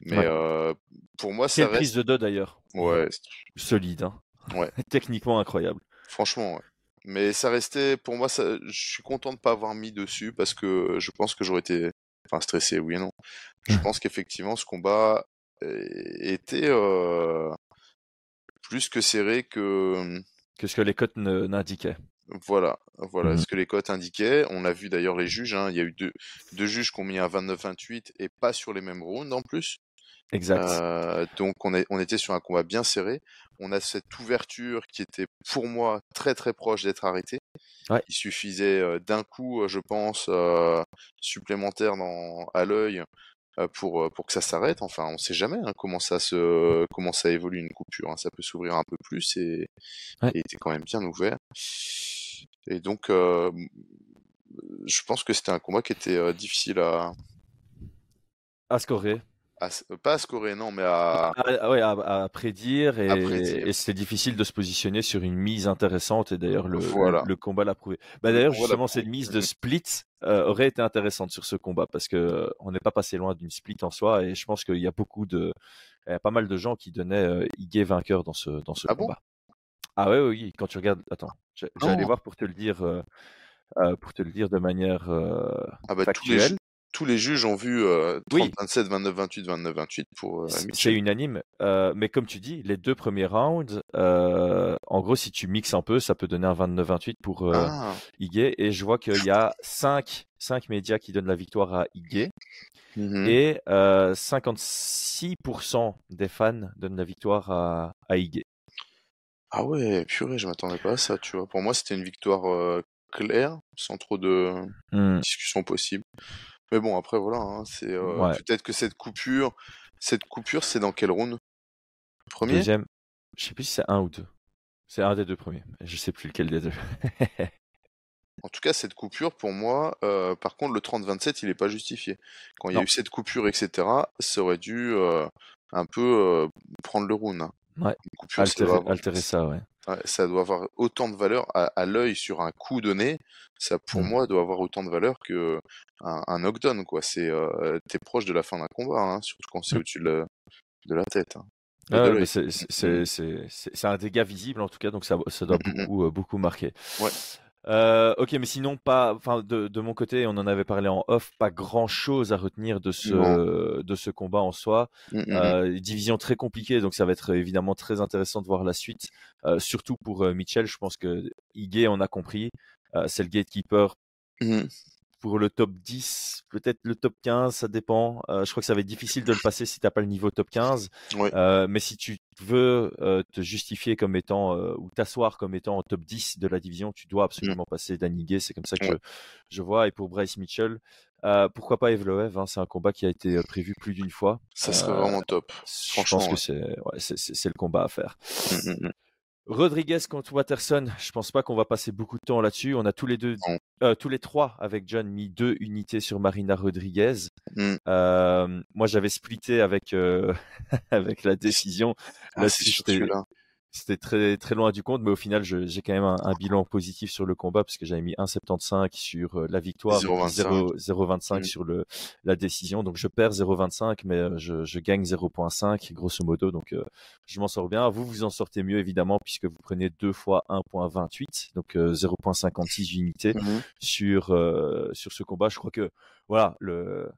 Mais Ouais. euh, pour moi, C'est ça une prise reste... de deux d'ailleurs. Ouais, Solide. Hein. Ouais. (laughs) Techniquement incroyable. franchement, ouais. Mais ça restait, pour moi, ça, je suis content de pas avoir mis dessus parce que je pense que j'aurais été, enfin, stressé, oui et non. Je pense qu'effectivement, ce combat euh, était euh, plus que serré que, Que ce que les cotes n'indiquaient. Voilà, voilà Mhm. ce que les cotes indiquaient. On a vu d'ailleurs les juges. hein, Il y a eu deux, deux juges qui ont mis un 29-28 et pas sur les mêmes rounds en plus. Exact. Euh, donc on, est, on était sur un combat bien serré. On a cette ouverture qui était pour moi très très proche d'être arrêtée. Ouais. Il suffisait euh, d'un coup, euh, je pense, euh, supplémentaire dans, à l'œil pour, euh, pour que ça s'arrête. Enfin, on sait jamais hein, comment ça se comment ça évolue une coupure. hein. Ça peut s'ouvrir un peu plus et, Ouais. était quand même bien ouvert. Et donc, euh, je pense que c'était un combat qui était euh, difficile à, À scorer. À s- pas à scorer, non, mais à, Ah, ah ouais, à, prédire et, À prédire. et c'était difficile de se positionner sur une mise intéressante et d'ailleurs le, Voilà. le, combat l'a prouvé. Bah, Le d'ailleurs justement cette mise de split euh, aurait été intéressante sur ce combat parce que euh, on n'est pas passé loin d'une split en soi et je pense qu'il y a beaucoup de il y a pas mal de gens qui donnaient euh, vainqueur dans ce dans ce Ah bon? combat. ah ouais, oui, oui, quand tu regardes attends, je- j'allais voir pour te le dire euh, euh, pour te le dire de manière euh, Ah bah, tous, les tous les juges ont vu euh, 30, Oui. 27, 29, 28, 29, 28 pour euh, C'est- unanime, euh, mais comme tu dis, les deux premiers rounds, euh, en gros, si tu mixes un peu, ça peut donner un 29-28 pour euh, Ah, Igué. Et je vois qu'il y a 5, cinq médias qui donnent la victoire à Igué. mhm. Et euh, 56% des fans donnent la victoire à, à Igué. ah ouais, purée, je m'attendais pas à ça, tu vois. Pour moi, c'était une victoire claire, sans trop de Hmm, discussion possible. Mais bon, après, voilà, hein, c'est euh, Ouais. peut-être que cette coupure, cette coupure, c'est dans quel round? Premier? Deuxième, je sais plus si c'est un ou deux. C'est un des deux premiers. Je sais plus lequel des deux. (laughs) En tout cas, cette coupure, pour moi, euh, par contre, le 30-27, il est pas justifié. Quand il y a eu cette coupure, etc., ça aurait dû euh, un peu euh, prendre le round. hein. Ouais. Ça altérer, avoir- altérer ça, ouais. Ouais, ça doit avoir autant de valeur à, à l'œil sur un coup donné. Ça, pour Mm. moi, doit avoir autant de valeur que un, un knockdown, quoi. C'est, euh, t'es proche de la fin d'un combat, hein, surtout quand c'est Mm. au-dessus de la, de la tête. hein. Ah mais c'est- c'est- c'est c'est- un dégât visible en tout cas, donc ça, ça doit Mm, mm, mm. beaucoup, euh, beaucoup marquer. Ouais. Euh, ok, mais sinon pas, enfin de, de mon côté, on en avait parlé en off, pas grand chose à retenir de ce de ce combat en soi. Mm, mm, mm. Euh, division très compliquée, donc ça va être évidemment très intéressant de voir la suite, euh, surtout pour Mitchell. Je pense que Igué en a compris, c'est le gatekeeper Mm. Pour le top 10, peut-être le top 15, ça dépend. Euh, je crois que ça va être difficile de le passer si t'as pas le niveau top 15. Ouais. Euh, mais si tu veux euh, te justifier comme étant euh, ou t'asseoir comme étant au top 10 de la division, tu dois absolument passer Danny Gay. C'est comme ça que. Ouais. je, je vois. Et pour Bryce Mitchell, pourquoi pas Evloev hein, C'est un combat qui a été prévu plus d'une fois. Ça serait vraiment top. Je Franchement, pense que ouais. c'est le combat à faire. Mm, mm, mm. Rodriguez contre Watterson, je pense pas qu'on va passer beaucoup de temps là-dessus. On a tous les deux, euh, tous les trois avec John mis deux unités sur Marina Rodriguez. Mm. Euh, moi, j'avais splitté avec euh, (laughs) avec la décision. Ah, j'étais- celui-là. C'était très très loin du compte, mais au final, j'ai quand même un, un bilan positif sur le combat parce que j'avais mis 1,75 sur euh, la victoire, 0,25. 0 0,25 Mm. sur le la décision. Donc je perds 0,25, mais euh, je, je gagne 0,5 grosso modo. Donc euh, je m'en sors bien. Vous vous en sortez mieux évidemment puisque vous prenez deux fois 1,28, donc euh, 0,56 unités Mhm. sur euh, sur ce combat. Je crois que voilà le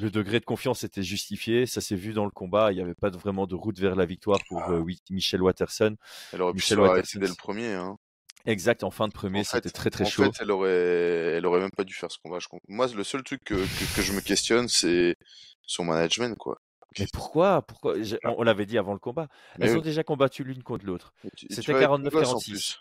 le degré de confiance était justifié, ça s'est vu dans le combat. Il n'y avait pas de- vraiment de route vers la victoire pour euh, oui, Michel Watterson. Elle aurait pu Michel se dès le premier. Hein. Exact, en fin de premier, En c'était très très en chaud. fait, elle aurait, elle aurait même pas dû faire ce combat. je. Moi, le seul truc que, que, que je me questionne, c'est son management, quoi. Mais pourquoi Pourquoi On, on l'avait dit avant le combat. Mais Elles oui. ont déjà combattu l'une contre l'autre. C'était vas avec ton 49-46. gosse, en plus.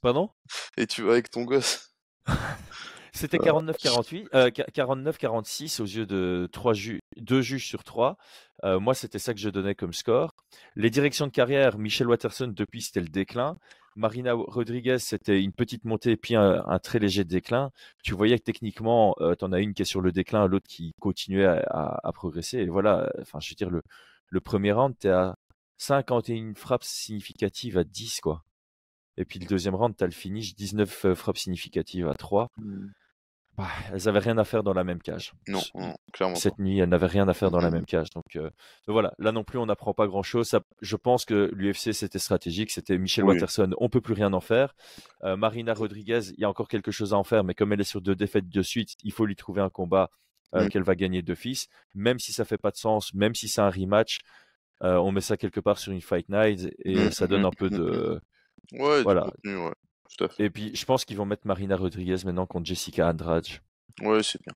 Pardon? Et tu vas avec ton gosse. (laughs) C'était 49-48, euh, 49-46 aux yeux de trois ju deux juges sur trois. Euh, moi, c'était ça que je donnais comme score. Les directions de carrière, Michel Watterson, depuis, c'était le déclin. Marina Rodriguez, c'était une petite montée puis un, un très léger déclin. Tu voyais que techniquement, euh, tu en as une qui est sur le déclin, l'autre qui continuait à, à- à progresser. Et voilà, enfin, je veux dire, le, le premier round, tu es à 51 frappes significatives à 10, quoi. Et puis le deuxième round, tu as le finish, 19 euh, frappes significatives à 3. Bah, elles avaient rien à faire dans la même cage. Non, clairement Cette nuit, elles n'avaient rien à faire dans la même cage. Donc, euh, donc voilà, là non plus, on n'apprend pas grand-chose. Je pense que l'UFC, c'était stratégique. C'était Michel Oui. Watterson, on peut plus rien en faire. Euh, Marina Rodriguez, il y a encore quelque chose à en faire, mais comme elle est sur deux défaites de suite, il faut lui trouver un combat euh, Mhm. qu'elle va gagner d'office. Même si ça fait pas de sens, même si c'est un rematch, on met ça quelque part sur une fight night et Mhm, ça donne un peu de... Ouais, Voilà. contenu, ouais. Tout à fait. Et puis, je pense qu'ils vont mettre Marina Rodriguez maintenant contre Jessica Andrade. Ouais, c'est bien.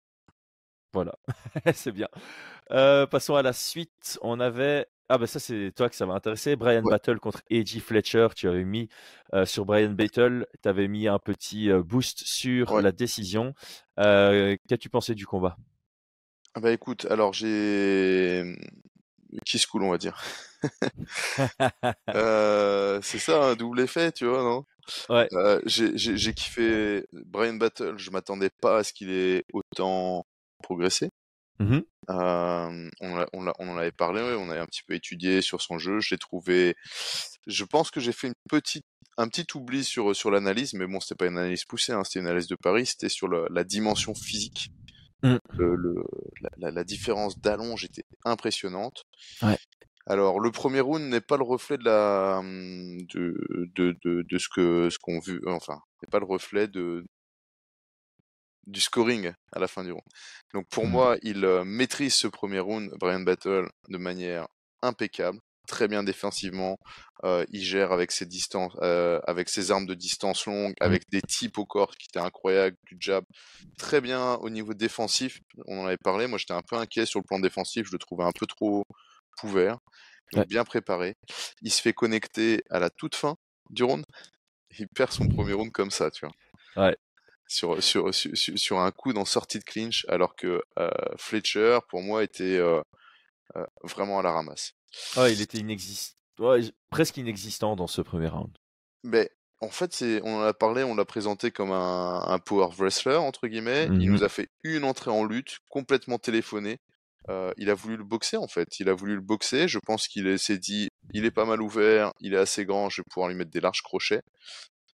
Voilà, (laughs) c'est bien. Euh, passons à la suite. On avait. Ah, bah ça, c'est toi que ça m'a intéressé. Brian Ouais. Battle contre A.J. Fletcher. Tu avais mis euh, sur Brian Battle, tu avais mis un petit euh, boost sur Ouais. la décision. Euh, Qu'as-tu pensé du combat? Ah Bah écoute, alors j'ai Kiss cool, on va dire. (laughs) (laughs) C'est ça, un double effet, tu vois, non? Ouais. Euh, j'ai j'ai- j'ai kiffé Brian Battle, je m'attendais pas à ce qu'il ait autant progressé. Mhm. Euh, on, en avait parlé, on avait un petit peu étudié sur son jeu. Je l'ai trouvé. Je pense que j'ai fait une petite, un petit oubli sur, sur l'analyse, mais bon, c'était pas une analyse poussée, hein, c'était une analyse de Paris, c'était sur le- la dimension physique. Mm. Le, le- la, la- la différence d'allonge était impressionnante. Ouais. Alors, le premier round n'est pas le reflet de la hum, de, de, de, de ce que ce qu'on vu, enfin, n'est pas le reflet de du scoring à la fin du round. Donc pour Mhm. moi, il euh, maîtrise ce premier round, Brian Battle, de manière impeccable, très bien défensivement. Euh, il gère avec ses distances, euh, avec ses armes de distance longue, avec des types au corps qui étaient incroyables, du jab, très bien au niveau défensif. On en avait parlé. Moi, j'étais un peu inquiet sur le plan défensif. Je le trouvais un peu trop couvert, donc Ouais. bien préparé. Il se fait connecter à la toute fin du round. Il perd son premier round comme ça, tu vois Ouais. sur, sur, sur, sur- un coup dans sortie de clinch, alors que euh, Fletcher, pour moi, était euh, euh, vraiment à la ramasse. Ah, il était inexistant. Ouais, presque inexistant dans ce premier round. Mais en fait, on en a parlé, on l'a présenté comme un, un power wrestler, entre guillemets. Il Mhm. nous a fait une entrée en lutte, complètement téléphonée. Euh, il a voulu le boxer, en fait. Il a voulu le boxer. Je pense qu'il est- s'est dit, il est pas mal ouvert, il est assez grand, je vais pouvoir lui mettre des larges crochets.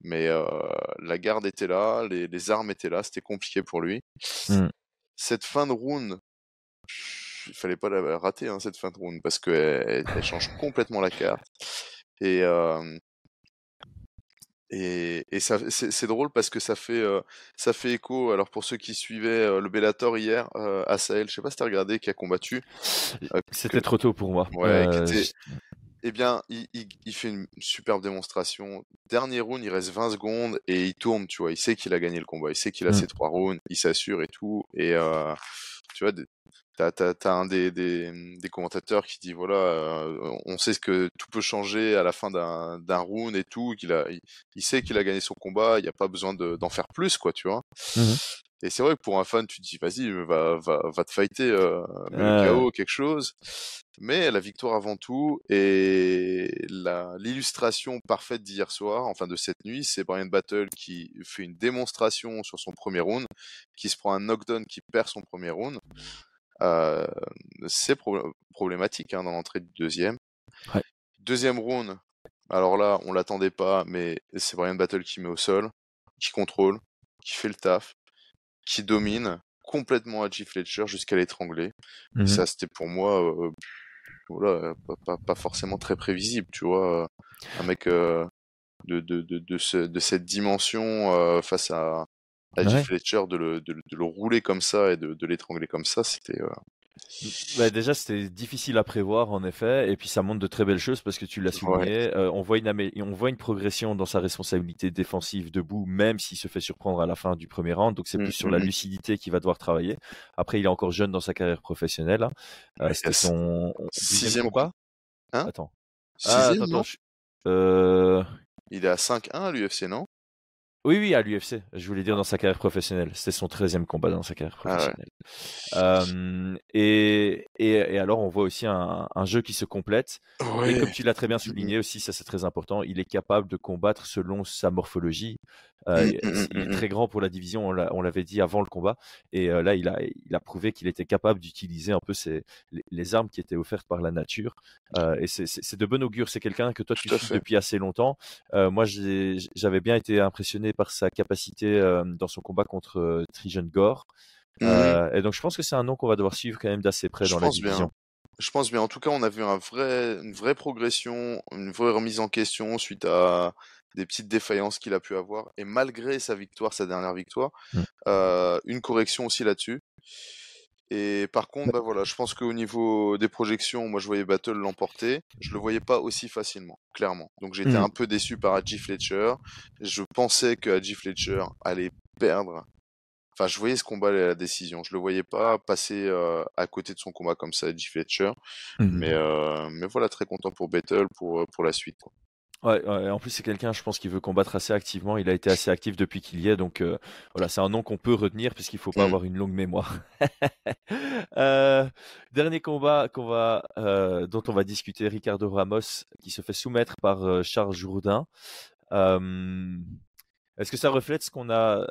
Mais euh, la garde était là, les, les armes étaient là, c'était compliqué pour lui. Mhm. Cette fin de round, il fallait pas la rater, hein, cette fin de round, parce qu'elle elle, elle change complètement la carte. Et, euh, et, et ça, c'est, c'est drôle parce que ça fait, euh, ça fait écho. Alors pour ceux qui suivaient euh, le Bellator hier, euh, à Sahel, je sais pas si t'as regardé, qui a combattu. euh, C'était trop tôt pour moi. Ouais, Euh, était- Eh bien, il, il- il fait une superbe démonstration. Dernier round, il reste 20 secondes et il tourne, tu vois. Il sait qu'il a gagné le combat. Il sait qu'il a Mm. ses trois rounds. Il s'assure et tout. Et euh, tu vois, des- t'as, t'as, t'as un des, des, des commentateurs qui dit voilà, euh, on sait ce que tout peut changer à la fin d'un, d'un round et tout. Qu'il a, il, il sait qu'il a gagné son combat. Il n'y a pas besoin de- d'en faire plus, quoi, tu vois? Mhm. Et c'est vrai que pour un fan, tu te dis, vas-y, va, va, va te fighter, euh, mets le. KO, quelque chose. Mais la victoire avant tout, et la, l'illustration parfaite d'hier soir, enfin de cette nuit, c'est Brian Battle qui fait une démonstration sur son premier round, qui se prend un knockdown, qui perd son premier round. Euh, c'est pro- problématique hein, dans l'entrée du deuxième. Ouais. Deuxième round, alors là, on l'attendait pas, mais c'est Brian Battle qui met au sol, qui contrôle, qui fait le taf, qui domine complètement Hadji Fletcher jusqu'à l'étrangler. Mhm. Ça, c'était pour moi, euh, voilà, pas, pas, pas forcément très prévisible, tu vois. Un mec euh, de, de, de, de, ce, de cette dimension face à Hadji Ouais. Fletcher, de le, de, le- de le rouler comme ça et de, de l'étrangler comme ça, c'était. euh, Bah, déjà, c'était difficile à prévoir, en effet, et puis ça montre de très belles choses parce que tu l'as souligné. euh, on, voit une amé- on voit une progression dans sa responsabilité défensive debout, même s'il se fait surprendre à la fin du premier round. Donc, c'est Mm, plus sur la mm. lucidité qu'il va devoir travailler. Après, il est encore jeune dans sa carrière professionnelle. hein. Euh, C'était son Sixième combat. Hein? Attends. Ah, Sixième, attends, non? attends, je- euh, Il est à 5-1 à l'UFC, non? Oui, oui, à l'UFC. Je voulais dire dans sa carrière professionnelle. C'était son 13e combat dans sa carrière Ah ouais. professionnelle. Euh, et, et, et alors, on voit aussi un, un jeu qui se complète. Et comme tu l'as très bien souligné aussi, ça c'est très important, il est capable de combattre selon sa morphologie. Euh, Mm, il mm, est mm, très grand pour la division, on l'a- on l'avait dit avant le combat. Et euh, là, il a, il a prouvé qu'il était capable d'utiliser un peu ses, les, les armes qui étaient offertes par la nature. Et c'est- de bon augure. C'est quelqu'un que toi tu suis depuis assez longtemps. Moi, j'avais bien été impressionné par sa capacité dans son combat contre Trijan Gore. Euh, et donc, je pense que c'est un nom qu'on va devoir suivre quand même d'assez près Je dans la pense bien. division. Je pense bien. En tout cas, on a vu un vrai, une vraie progression, une vraie remise en question suite à des petites défaillances qu'il a pu avoir. Et malgré sa victoire, sa dernière victoire, Mm. euh, une correction aussi là-dessus. Et par contre, bah voilà, je pense qu'au niveau des projections, moi je voyais Battle l'emporter. Je le voyais pas aussi facilement, clairement. Donc j'étais Mm. un peu déçu par Hadji Fletcher. Je pensais que Hadji Fletcher allait perdre. Enfin, je voyais ce combat à la décision. Je le voyais pas passer euh, à côté de son combat comme ça, Hadji Fletcher. Mais, euh, mais voilà, très content pour Battle pour, euh, pour la suite. quoi. Ouais, ouais, en plus c'est quelqu'un, je pense, qui veut combattre assez activement. Il a été assez actif depuis qu'il y est, donc euh, voilà, c'est un nom qu'on peut retenir puisqu'il faut pas Mm. avoir une longue mémoire. (laughs) Euh, dernier combat qu'on va, euh, dont on va discuter, Ricardo Ramos qui se fait soumettre par euh, Charles Jourdain. Euh, Est-ce que ça reflète ce qu'on a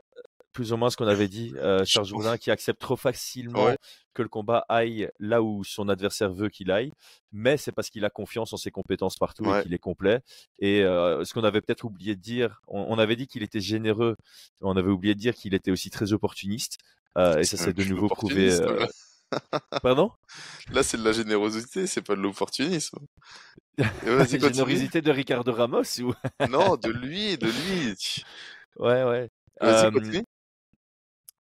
plus ou moins ce qu'on avait dit, euh, Charles Jourdain qui accepte trop facilement Ouais. que le combat aille là où son adversaire veut qu'il aille, mais c'est parce qu'il a confiance en ses compétences partout et qu'il est complet. Et euh, ce qu'on avait peut-être oublié de dire, on, on avait dit qu'il était généreux, on avait oublié de dire qu'il était aussi très opportuniste. euh, et ça s'est de plus nouveau prouvé. euh. (laughs) Pardon? Là, c'est de la générosité, c'est pas de l'opportunisme. (laughs) Continue. Générosité de Ricardo Ramos ou? Non, de lui, de lui. Ouais, ouais. Euh.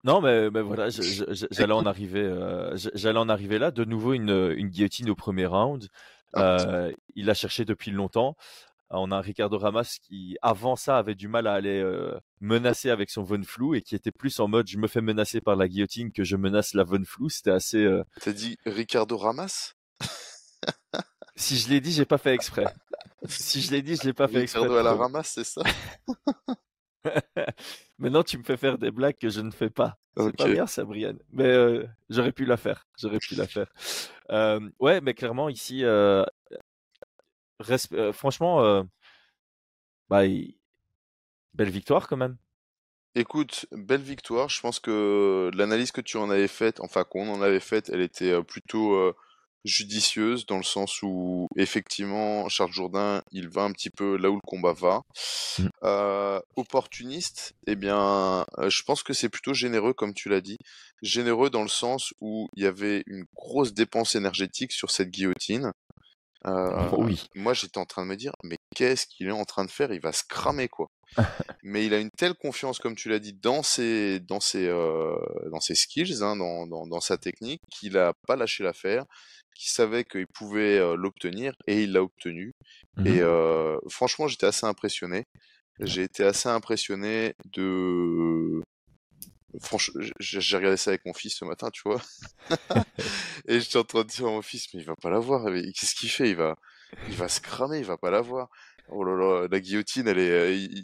Non, mais, mais voilà, (laughs) j'allais en arriver, euh, j'allais en arriver là. De nouveau une, une guillotine au premier round. Ah, Euh, il l'a cherché depuis longtemps. On a un Ricardo Ramas qui, avant ça, avait du mal à aller euh, menacer avec son Von Flou et qui était plus en mode je me fais menacer par la guillotine que je menace la Von Flou. C'était assez. T'as dit Ricardo Ramas? (laughs) Si je l'ai dit, j'ai pas fait exprès. Si je l'ai dit, je l'ai pas fait exprès. Ricardo à la ramasse, c'est ça? (laughs) (laughs) Maintenant, tu me fais faire des blagues que je ne fais pas. C'est pas Ok. bien ça, Brian. Mais euh, j'aurais pu la faire. J'aurais pu la faire. Euh, ouais, mais clairement, ici, euh, franchement, bah, belle victoire quand même. Écoute, belle victoire. Je pense que l'analyse que tu en avais faite, enfin qu'on en avait faite, elle était plutôt judicieuse dans le sens où effectivement Charles Jourdain, il va un petit peu là où le combat va. Mm. Euh, opportuniste, eh bien, euh, je pense que c'est plutôt généreux comme tu l'as dit. Généreux dans le sens où il y avait une grosse dépense énergétique sur cette guillotine. Euh, oui. moi, j'étais en train de me dire, mais qu'est-ce qu'il est en train de faire? Il va se cramer, quoi. (laughs) mais il a une telle confiance, comme tu l'as dit, dans ses, dans ses, euh, dans ses skills, hein, dans, dans, dans sa technique, qu'il a pas lâché l'affaire, qu'il savait qu'il pouvait euh, l'obtenir et il l'a obtenu. Mhm. Et euh, franchement, j'étais assez impressionné. J'ai été assez impressionné de. Franchement, j'ai regardé ça avec mon fils ce matin, tu vois. (laughs) et j'étais en train de dire à mon fils, mais il va pas l'avoir. mais Qu'est-ce qu'il fait? Il va, il va se cramer, il va pas l'avoir. Oh là là, la guillotine, elle est,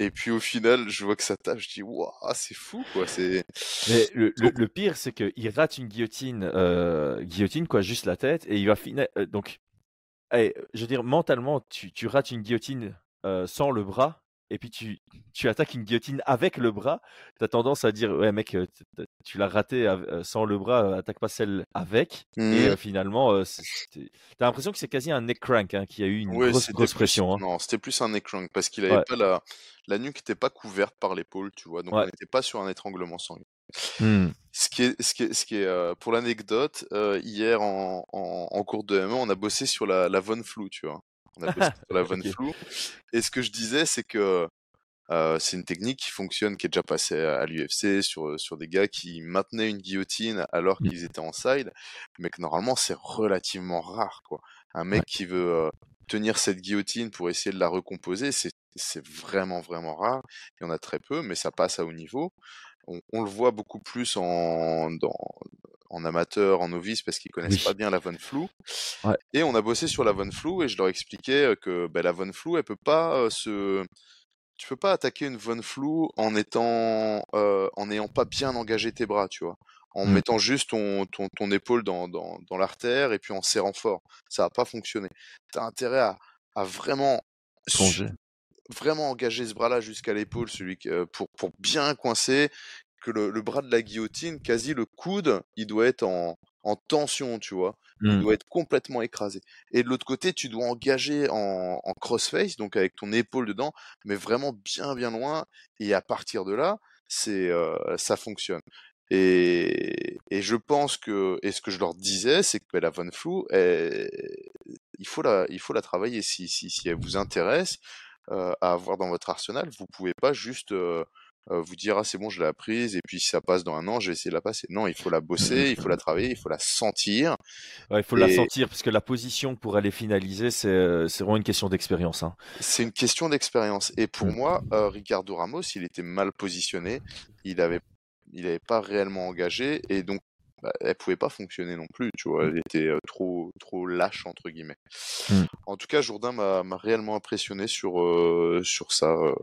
Et puis au final, je vois que ça tape, je dis waouh, c'est fou quoi. C'est. Mais le, le, le pire, c'est qu'il rate une guillotine, euh, guillotine quoi, juste la tête, et il va finir. euh, donc, allez, je veux dire, mentalement, tu, tu rates une guillotine euh, sans le bras, et puis tu, tu attaques une guillotine avec le bras. Tu as tendance à dire, ouais, mec, euh, tu l'as raté euh, sans le bras, euh, attaque pas celle avec. Et euh, finalement, euh, c'était- t'as l'impression que c'est quasi un neck crank hein, qui a eu une Ouais, grosse, grosse pression. hein. Non, c'était plus un neck crank parce qu'il avait Ouais. pas la la nuque n'était pas couverte par l'épaule, tu vois. Donc Ouais. on n'était pas sur un étranglement sanguin. Hmm. Ce qui est, ce qui est, ce qui est euh, pour l'anecdote, euh, hier en, en, en cours de MMA, on a bossé sur la, la Von Flou, tu vois. On a bossé sur la (laughs) Von Ok. Flou. Et ce que je disais, c'est que euh, c'est une technique qui fonctionne, qui est déjà passée à, à l'UFC sur, sur des gars qui maintenaient une guillotine alors Mm. qu'ils étaient en side, mais que normalement c'est relativement rare, quoi. Un mec Ouais. qui veut euh, tenir cette guillotine pour essayer de la recomposer, c'est c'est vraiment vraiment rare. Il y en a très peu, mais ça passe à haut niveau. On, on le voit beaucoup plus en, dans, en amateur, en novice, parce qu'ils connaissent Oui. pas bien la Von Flou. Ouais. Et on a bossé sur la Von Flou et je leur expliquais euh, que ben, la Von Flou, elle peut pas euh, se, tu peux pas attaquer une Von Flou en étant, euh, en n'ayant pas bien engagé tes bras, tu vois, en Mm. mettant juste ton, ton, ton épaule dans, dans, dans l'artère et puis en serrant fort. Ça va pas fonctionner. T'as intérêt à, à vraiment su- Plonger. vraiment engager ce bras-là jusqu'à l'épaule, celui que- pour, pour bien coincer, que le, le bras de la guillotine, quasi le coude, il doit être en, en tension, tu vois. Il Hmm. doit être complètement écrasé. Et de l'autre côté, tu dois engager en, en crossface, donc avec ton épaule dedans, mais vraiment bien bien loin. Et à partir de là, c'est euh, ça fonctionne. Et, et je pense que, et ce que je leur disais, c'est que la Von Flou, elle- il faut la, il faut la travailler. Si, si, si elle vous intéresse euh, à avoir dans votre arsenal, vous pouvez pas juste euh, vous dire ah c'est bon je l'ai apprise et puis si ça passe dans un an j'ai essayé de la passer. Non, il faut la bosser, il faut la (laughs) travailler, il faut la sentir. Ouais, il faut la sentir, parce que la position pour aller finaliser, c'est vraiment une question d'expérience. Hein. C'est une question d'expérience. Et pour Mm. moi, euh, Ricardo Ramos, il était mal positionné, il avait, il avait pas réellement engagé et donc bah, elle pouvait pas fonctionner non plus. Tu vois, elle était euh, trop, trop lâche entre guillemets. Mm. En tout cas, Jourdain m'a réellement impressionné sur euh, sur euh,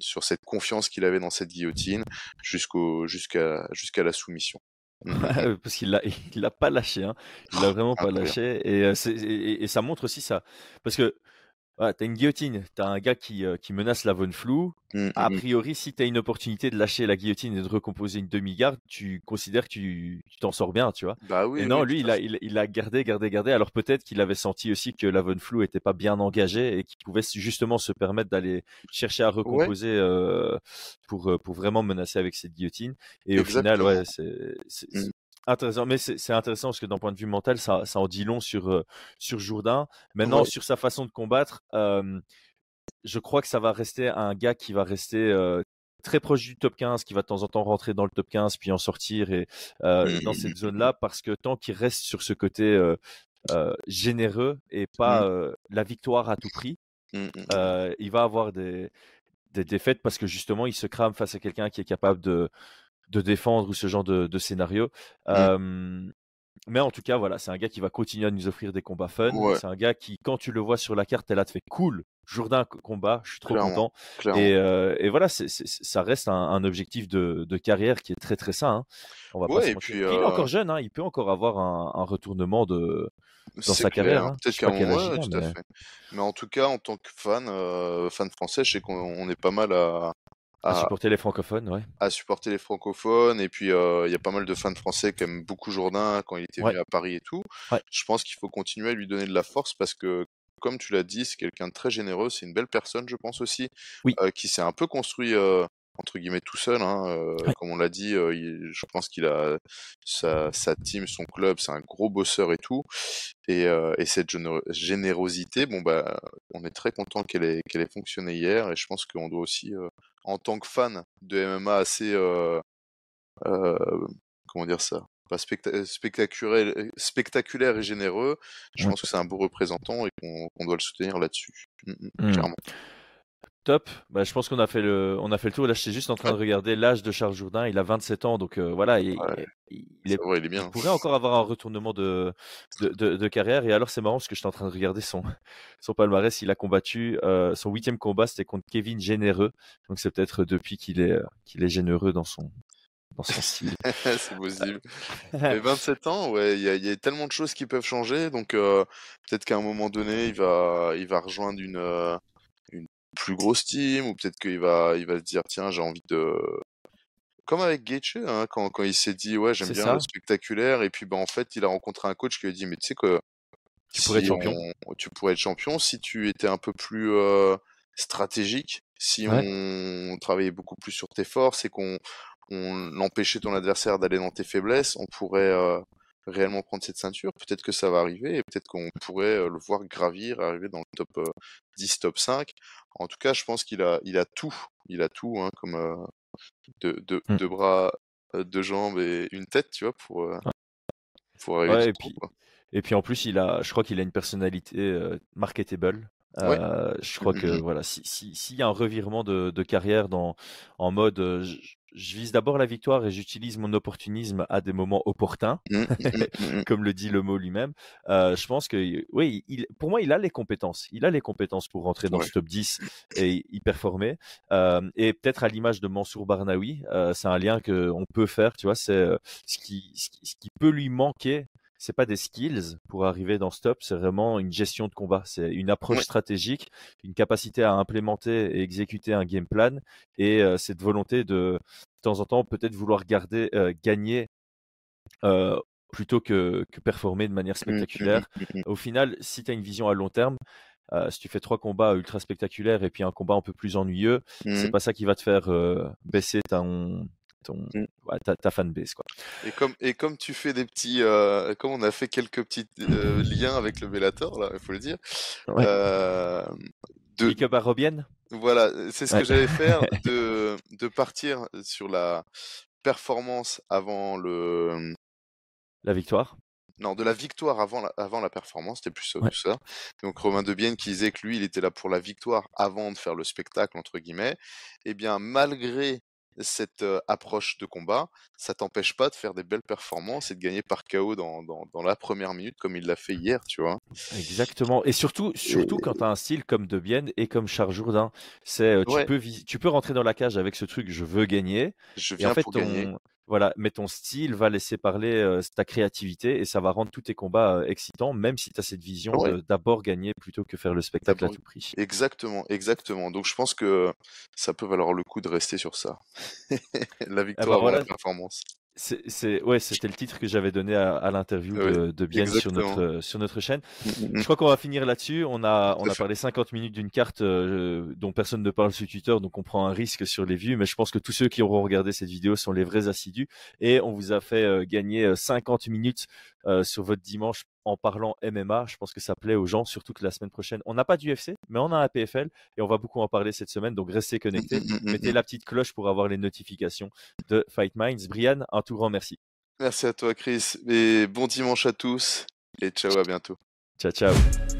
sur cette confiance qu'il avait dans cette guillotine jusqu'au jusqu'à jusqu'à la soumission. (laughs) Mm, mm. parce qu'il l'a, il l'a pas lâché, hein. Il l'a vraiment pas Incroyable. lâché, et, euh, c'est- et, et ça montre aussi ça, parce que voilà, t'as une guillotine, t'as un gars qui, euh, qui menace la Von Flou. Mm, mm, A mm. priori, si t'as une opportunité de lâcher la guillotine et de recomposer une demi-garde, tu considères que tu t'en sors bien, tu vois. Bah oui, Et non, oui, lui, il a, il, il a gardé, gardé, gardé. Alors peut-être qu'il avait senti aussi que la Von Flou était pas bien engagée et qu'il pouvait justement se permettre d'aller chercher à recomposer euh, pour, euh, pour vraiment menacer avec cette guillotine. Et au final, ouais, c'est Mm. c'est intéressant. Mais c'est intéressant parce que d'un point de vue mental, ça, ça en dit long sur, euh, sur Jourdain. Maintenant, Ouais. sur sa façon de combattre, euh, je crois que ça va rester un gars qui va rester euh, très proche du top 15, qui va de temps en temps rentrer dans le top 15 puis en sortir et euh, dans cette zone-là, parce que tant qu'il reste sur ce côté généreux et pas la victoire à tout prix, il va avoir des, des défaites parce que justement il se crame face à quelqu'un qui est capable de, de défendre ou ce genre de, de scénario. Euh, mais en tout cas, voilà, c'est un gars qui va continuer à nous offrir des combats fun. Ouais. C'est un gars qui, quand tu le vois sur la carte, t'es là, te fait cool. Jourdain co- combat, je suis trop Clairement, content. Clairement. Et, euh, et voilà, ça reste un, un objectif de, de carrière qui est très très sain. hein. On va pas se et Il est encore jeune, hein, il peut encore avoir un, un retournement de. dans sa clair, carrière, hein. Peut-être qu'à ouais, a, tout à mais- fait. Mais en tout cas, en tant que fan, euh, fan français, je sais qu'on on est pas mal à, à à, supporter les francophones, ouais. à supporter les francophones. Et puis, euh, il y a pas mal de fans français qui aiment beaucoup Jourdain quand il était Ouais. venu à Paris et tout. Ouais. Je pense qu'il faut continuer à lui donner de la force parce que, comme tu l'as dit, c'est quelqu'un de très généreux. C'est une belle personne, je pense aussi, Oui. euh, qui s'est un peu construit. euh, entre guillemets tout seul, hein, Ouais. comme on l'a dit, il- je pense qu'il a sa, sa team, son club, c'est un gros bosseur et tout. Et, et cette géné- générosité, bon bah, on est très content qu'elle ait, qu'elle ait fonctionné hier, et je pense qu'on doit aussi, en tant que fan de MMA assez, euh, euh, comment dire ça, pas specta- spectaculaire, spectaculaire et généreux, je Ouais. pense que c'est un beau représentant et qu'on doit le soutenir là-dessus, Mm, mm, Mm. clairement. Top. Bah, je pense qu'on a fait le, on a fait le tour. Là, je suis juste en train de regarder l'âge de Charles Jourdain. Il a 27 ans, donc euh, voilà, il, Ouais. il, C'est est- vrai, il est bien. il pourrait encore avoir un retournement de, de, de- de carrière. Et alors, c'est marrant parce que j'étais en train de regarder son, (laughs) son palmarès. Il a combattu euh, son huitième combat, c'était contre Kevin Généreux. Donc, c'est peut-être depuis qu'il est, euh, qu'il est généreux dans son, dans son style. (laughs) c'est possible. Mais (laughs) 27 ans, ouais, il y a, il y a tellement de choses qui peuvent changer. Donc euh, peut-être qu'à un moment donné, il va, il va rejoindre une plus grosse team, ou peut-être qu'il va, il va se dire, tiens, j'ai envie de. Comme avec Gaethje, hein, quand, quand il s'est dit, ouais, j'aime bien ça. le spectaculaire, et puis ben, en fait, il a rencontré un coach qui lui a dit, mais tu sais que Tu pourrais être champion. on- tu pourrais être champion si tu étais un peu plus euh, stratégique, si Ouais. on travaillait beaucoup plus sur tes forces et qu'on on empêchait ton adversaire d'aller dans tes faiblesses, on pourrait euh, réellement prendre cette ceinture. Peut-être que ça va arriver et peut-être qu'on pourrait euh, le voir gravir, arriver dans le top euh, 10, top 5. En tout cas, je pense qu'il a, il a tout. Il a tout, hein, comme euh, deux, deux- Mm. deux bras, euh, deux jambes et une tête, tu vois, pour, euh, pour arriver Ouais, et puis-. Et puis en plus, il a, je crois qu'il a une personnalité euh, marketable. Ouais. Euh, je crois que Mhm. voilà, si si- s'il y a un revirement de, de carrière dans en mode, euh, je, vise d'abord la victoire et j'utilise mon opportunisme à des moments opportuns, Mm, mm, mm, mm. comme le dit le mot lui-même. euh, je pense que oui, il, pour moi, il a les compétences. Il a les compétences pour rentrer dans Ouais. ce top 10 et y performer. Euh, et peut-être à l'image de Mansour Barnaoui, euh, c'est un lien que on peut faire. Tu vois, c'est euh, ce qui, ce qui ce qui peut lui manquer c'est pas des skills pour arriver dans ce top, c'est vraiment une gestion de combat. C'est une approche Ouais. stratégique, une capacité à implémenter et exécuter un game plan et euh, cette volonté de, de temps en temps, peut-être vouloir garder, euh, gagner euh, plutôt que, que performer de manière Mm, mm, spectaculaire. mm, mm, mm. Au final, si tu as une vision à long terme, euh, si tu fais trois combats ultra spectaculaires et puis un combat un peu plus ennuyeux, c'est pas ça qui va te faire euh, baisser ton, ton, Mm. ouais, ta, ta fanbase. Quoi. Et comme, et comme tu fais des petits, euh, comme on a fait quelques petits euh, liens avec le Bellator, là, il faut le dire. Ouais. euh, de, up à voilà, c'est ce Ouais. que j'allais faire, (laughs) de, de partir sur la performance avant le, La victoire. non, de la victoire avant la, avant la performance, c'était plus, ça- Ouais. plus ça. Donc Romain Debienne qui disait que lui, il était là pour la victoire avant de faire le spectacle, entre guillemets. Eh bien, malgré cette euh, approche de combat, ça t'empêche pas de faire des belles performances et de gagner par KO dans, dans, dans la première minute comme il l'a fait hier, tu vois? Exactement. Et surtout, surtout quand tu as un style comme De Bienne et comme Charles Jourdain, c'est euh, tu Ouais. peux tu peux rentrer dans la cage avec ce truc je veux gagner Je et viens en fait pour ton gagner. Voilà, mais ton style va laisser parler euh, ta créativité et ça va rendre tous tes combats euh, excitants même si tu as cette vision Ouais. de d'abord gagner plutôt que faire le spectacle à tout prix. Exactement, exactement. Donc je pense que ça peut valoir le coup de rester sur ça. (laughs) la victoire avant voilà. la performance. C'est c'est- ouais, c'était le titre que j'avais donné à, à l'interview Ouais, de, de Bienne sur notre euh, sur notre chaîne. Mm, mm, Je crois qu'on va finir là-dessus. On a, on a parlé 50 minutes d'une carte euh, dont personne ne parle sur Twitter, donc on prend un risque sur les vues. Mais je pense que tous ceux qui auront regardé cette vidéo sont les vrais assidus. Et on vous a fait euh, gagner euh, 50 minutes euh, sur votre dimanche en parlant MMA. Je pense que ça plaît aux gens, surtout que la semaine prochaine, on n'a pas d'UFC, mais on a un PFL et on va beaucoup en parler cette semaine. Donc restez connectés. Mm, mm, mm, Mettez la petite cloche pour avoir les notifications de Fight Minds. Brian, un tout grand merci. Merci à toi, Chris. Et bon dimanche à tous. Et ciao, à bientôt. Ciao, ciao.